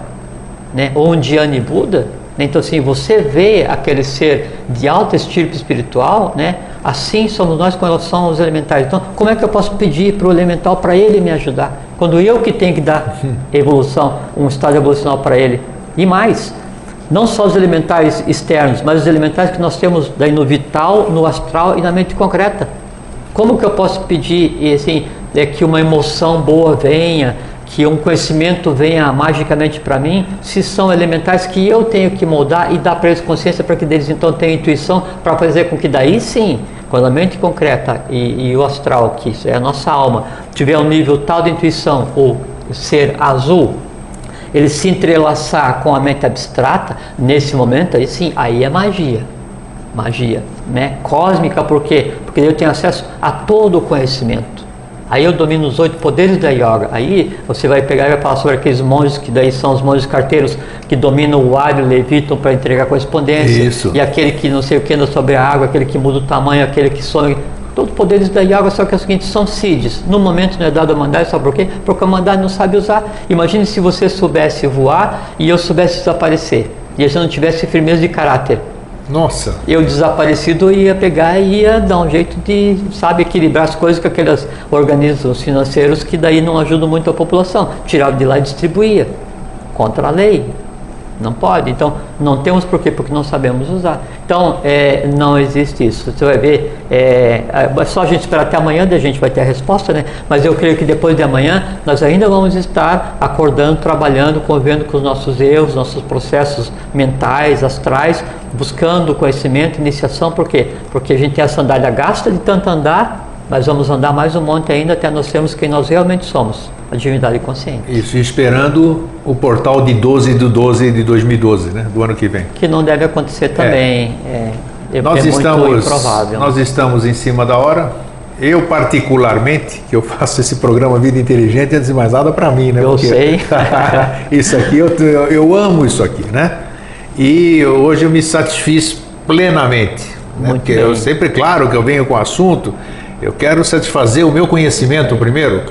né, ou um Dhyani Buda, então, assim, você vê aquele ser de alta estirpe espiritual, né? Assim somos nós com relação aos elementais. Então, como é que eu posso pedir para o elemental para ele me ajudar? Quando eu que tenho que dar [LAUGHS] evolução, um estado evolucional para ele. E mais, não só os elementais externos, mas os elementais que nós temos daí no vital, no astral e na mente concreta. Como que eu posso pedir assim, é que uma emoção boa venha, que um conhecimento venha magicamente para mim, se são elementais que eu tenho que moldar e dar para eles consciência para que eles então tenham intuição para fazer com que daí sim, quando a mente concreta e, e o astral, que é a nossa alma, tiver um nível tal de intuição, ou ser azul, ele se entrelaçar com a mente abstrata, nesse momento aí sim, aí é magia. Magia, né? Cósmica, por quê? Porque eu tenho acesso a todo o conhecimento. Aí eu domino os oito poderes da yoga. Aí você vai pegar e vai falar sobre aqueles monges que daí são os monges carteiros que dominam o ar e o levitam para entregar correspondência. Isso. E aquele que não sei o que anda sobre a água, aquele que muda o tamanho, aquele que sonha. Todos os poderes da yoga, só que é o seguinte, são seeds. No momento não é dado a mandar, sabe por quê? Porque a mandar não sabe usar. Imagine se você soubesse voar e eu soubesse desaparecer. E eu não tivesse firmeza de caráter. Nossa. Eu desaparecido ia pegar e ia dar um jeito de, sabe, equilibrar as coisas com aqueles organismos financeiros que daí não ajudam muito a população. Tirava de lá e distribuía. Contra a lei. Não pode. Então, não temos por quê? Porque não sabemos usar. Então, é, não existe isso. Você vai ver, é, é só a gente esperar até amanhã, a gente vai ter a resposta, né? Mas eu creio que depois de amanhã, nós ainda vamos estar acordando, trabalhando, convivendo com os nossos erros, nossos processos mentais, astrais, buscando conhecimento, iniciação. Por quê? Porque a gente tem a sandália gasta de tanto andar, mas vamos andar mais um monte ainda até nós sermos quem nós realmente somos a divindade consciente. Isso, esperando o portal de 12 de 12 de 2012, né, do ano que vem. Que não deve acontecer também. É. É, é, nós, é estamos, nós estamos em cima da hora. Eu, particularmente, que eu faço esse programa Vida Inteligente, antes de mais nada para mim, né? Eu Porque sei. [LAUGHS] isso aqui, eu, eu amo isso aqui, né? E hoje eu me satisfiz plenamente. Né? Porque bem. eu sempre, claro que eu venho com o assunto, eu quero satisfazer o meu conhecimento primeiro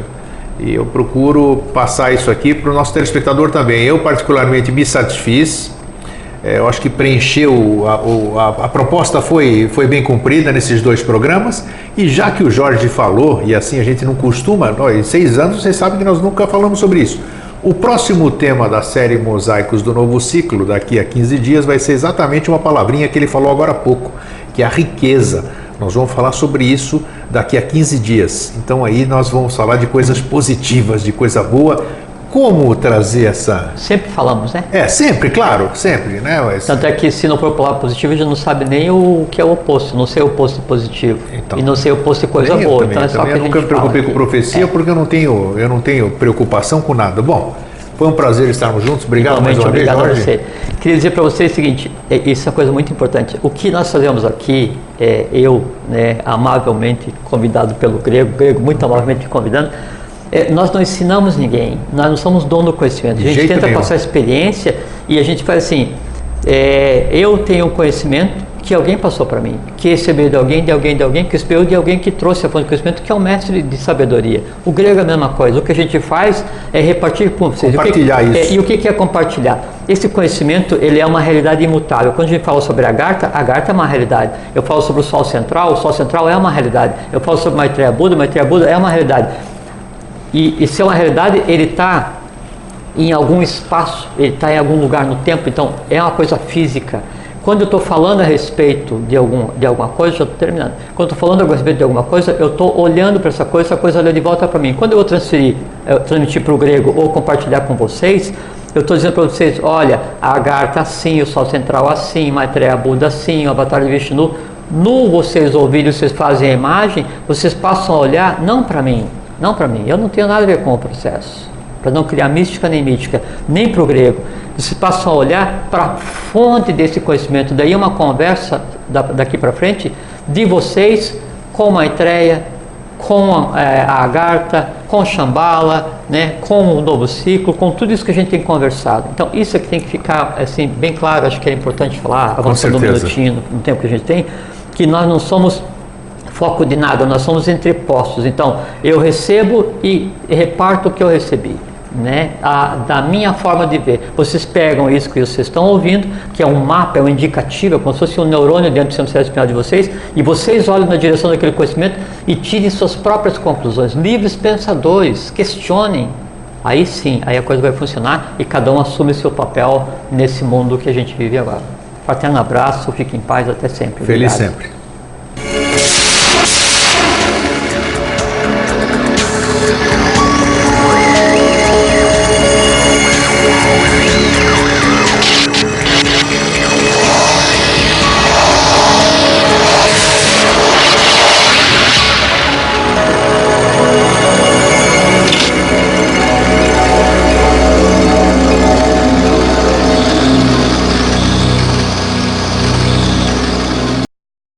e eu procuro passar isso aqui para o nosso telespectador também. Eu, particularmente, me satisfiz. É, eu acho que preencheu, a, a, a, proposta foi, foi bem cumprida nesses dois programas. E já que o Jorge falou, e assim a gente não costuma, nós, seis anos, vocês sabem que nós nunca falamos sobre isso. O próximo tema da série Mosaicos do Novo Ciclo, daqui a 15 dias, vai ser exatamente uma palavrinha que ele falou agora há pouco, que é a riqueza. Nós vamos falar sobre isso daqui a 15 dias. Então aí nós vamos falar de coisas positivas, de coisa boa. Como trazer essa. Sempre falamos, né? É, sempre, claro, sempre, né? Mas... Tanto é que se não for palavra positiva, a gente não sabe nem o que é o oposto. Não sei o oposto de positivo. Então, e não sei o oposto de coisa boa. Também, então é só que eu nunca me preocupei com profecia é. porque eu não, tenho, eu não tenho preocupação com nada. Bom, foi um prazer estarmos juntos. Obrigado mais uma obrigado vez, Jorge. A você. Queria dizer para vocês o seguinte, é, isso é uma coisa muito importante. O que nós fazemos aqui, é, eu, né, amavelmente convidado pelo grego, grego muito amavelmente convidando, é, nós não ensinamos ninguém, nós não somos dono do conhecimento. A gente tenta nenhum. passar experiência e a gente faz assim, é, eu tenho conhecimento, que alguém passou para mim, que recebeu de alguém, de alguém, de alguém, que recebeu de alguém que trouxe a fonte de conhecimento, que é o mestre de sabedoria. O grego é a mesma coisa. O que a gente faz é repartir com vocês. Compartilhar que, isso. É, e o que é compartilhar? Esse conhecimento ele é uma realidade imutável. Quando a gente fala sobre a Garta, a Garta é uma realidade. Eu falo sobre o Sol Central, o Sol Central é uma realidade. Eu falo sobre Maitreya Buda, Maitreya Buda é uma realidade. E, e se é uma realidade, ele está em algum espaço, ele está em algum lugar no tempo, então é uma coisa física. Quando eu estou falando a respeito de, algum, de alguma coisa, já estou terminando. Quando estou falando a respeito de alguma coisa, eu estou olhando para essa coisa, essa coisa olha de volta para mim. Quando eu vou transferir, eu transmitir para o grego ou compartilhar com vocês, eu estou dizendo para vocês, olha, a Agartha assim, o Sol Central assim, Maitreya Buda assim, o Avatar de Vishnu. No vocês ouvirem, vocês fazem a imagem, vocês passam a olhar não para mim, não para mim. Eu não tenho nada a ver com o processo para não criar mística nem mítica, nem para o grego. Você passa a olhar para a fonte desse conhecimento. Daí uma conversa daqui para frente de vocês com Maitreya, com é, a Agartha, com Shambhala, né, com o novo ciclo, com tudo isso que a gente tem conversado. Então isso é que tem que ficar assim bem claro. Acho que é importante falar, avançando um minutinho no tempo que a gente tem, que nós não somos foco de nada, nós somos entrepostos. Então, eu recebo e reparto o que eu recebi né, a, da minha forma de ver. Vocês pegam isso que vocês estão ouvindo, que é um mapa, é um indicativo, é como se fosse um neurônio dentro do sistema cérebro espinhal de vocês, e vocês olham na direção daquele conhecimento e tirem suas próprias conclusões. Livres pensadores, questionem. Aí sim, aí a coisa vai funcionar e cada um assume seu papel nesse mundo que a gente vive agora. Fraterno abraço, fique em paz, até sempre. Feliz Obrigado. sempre.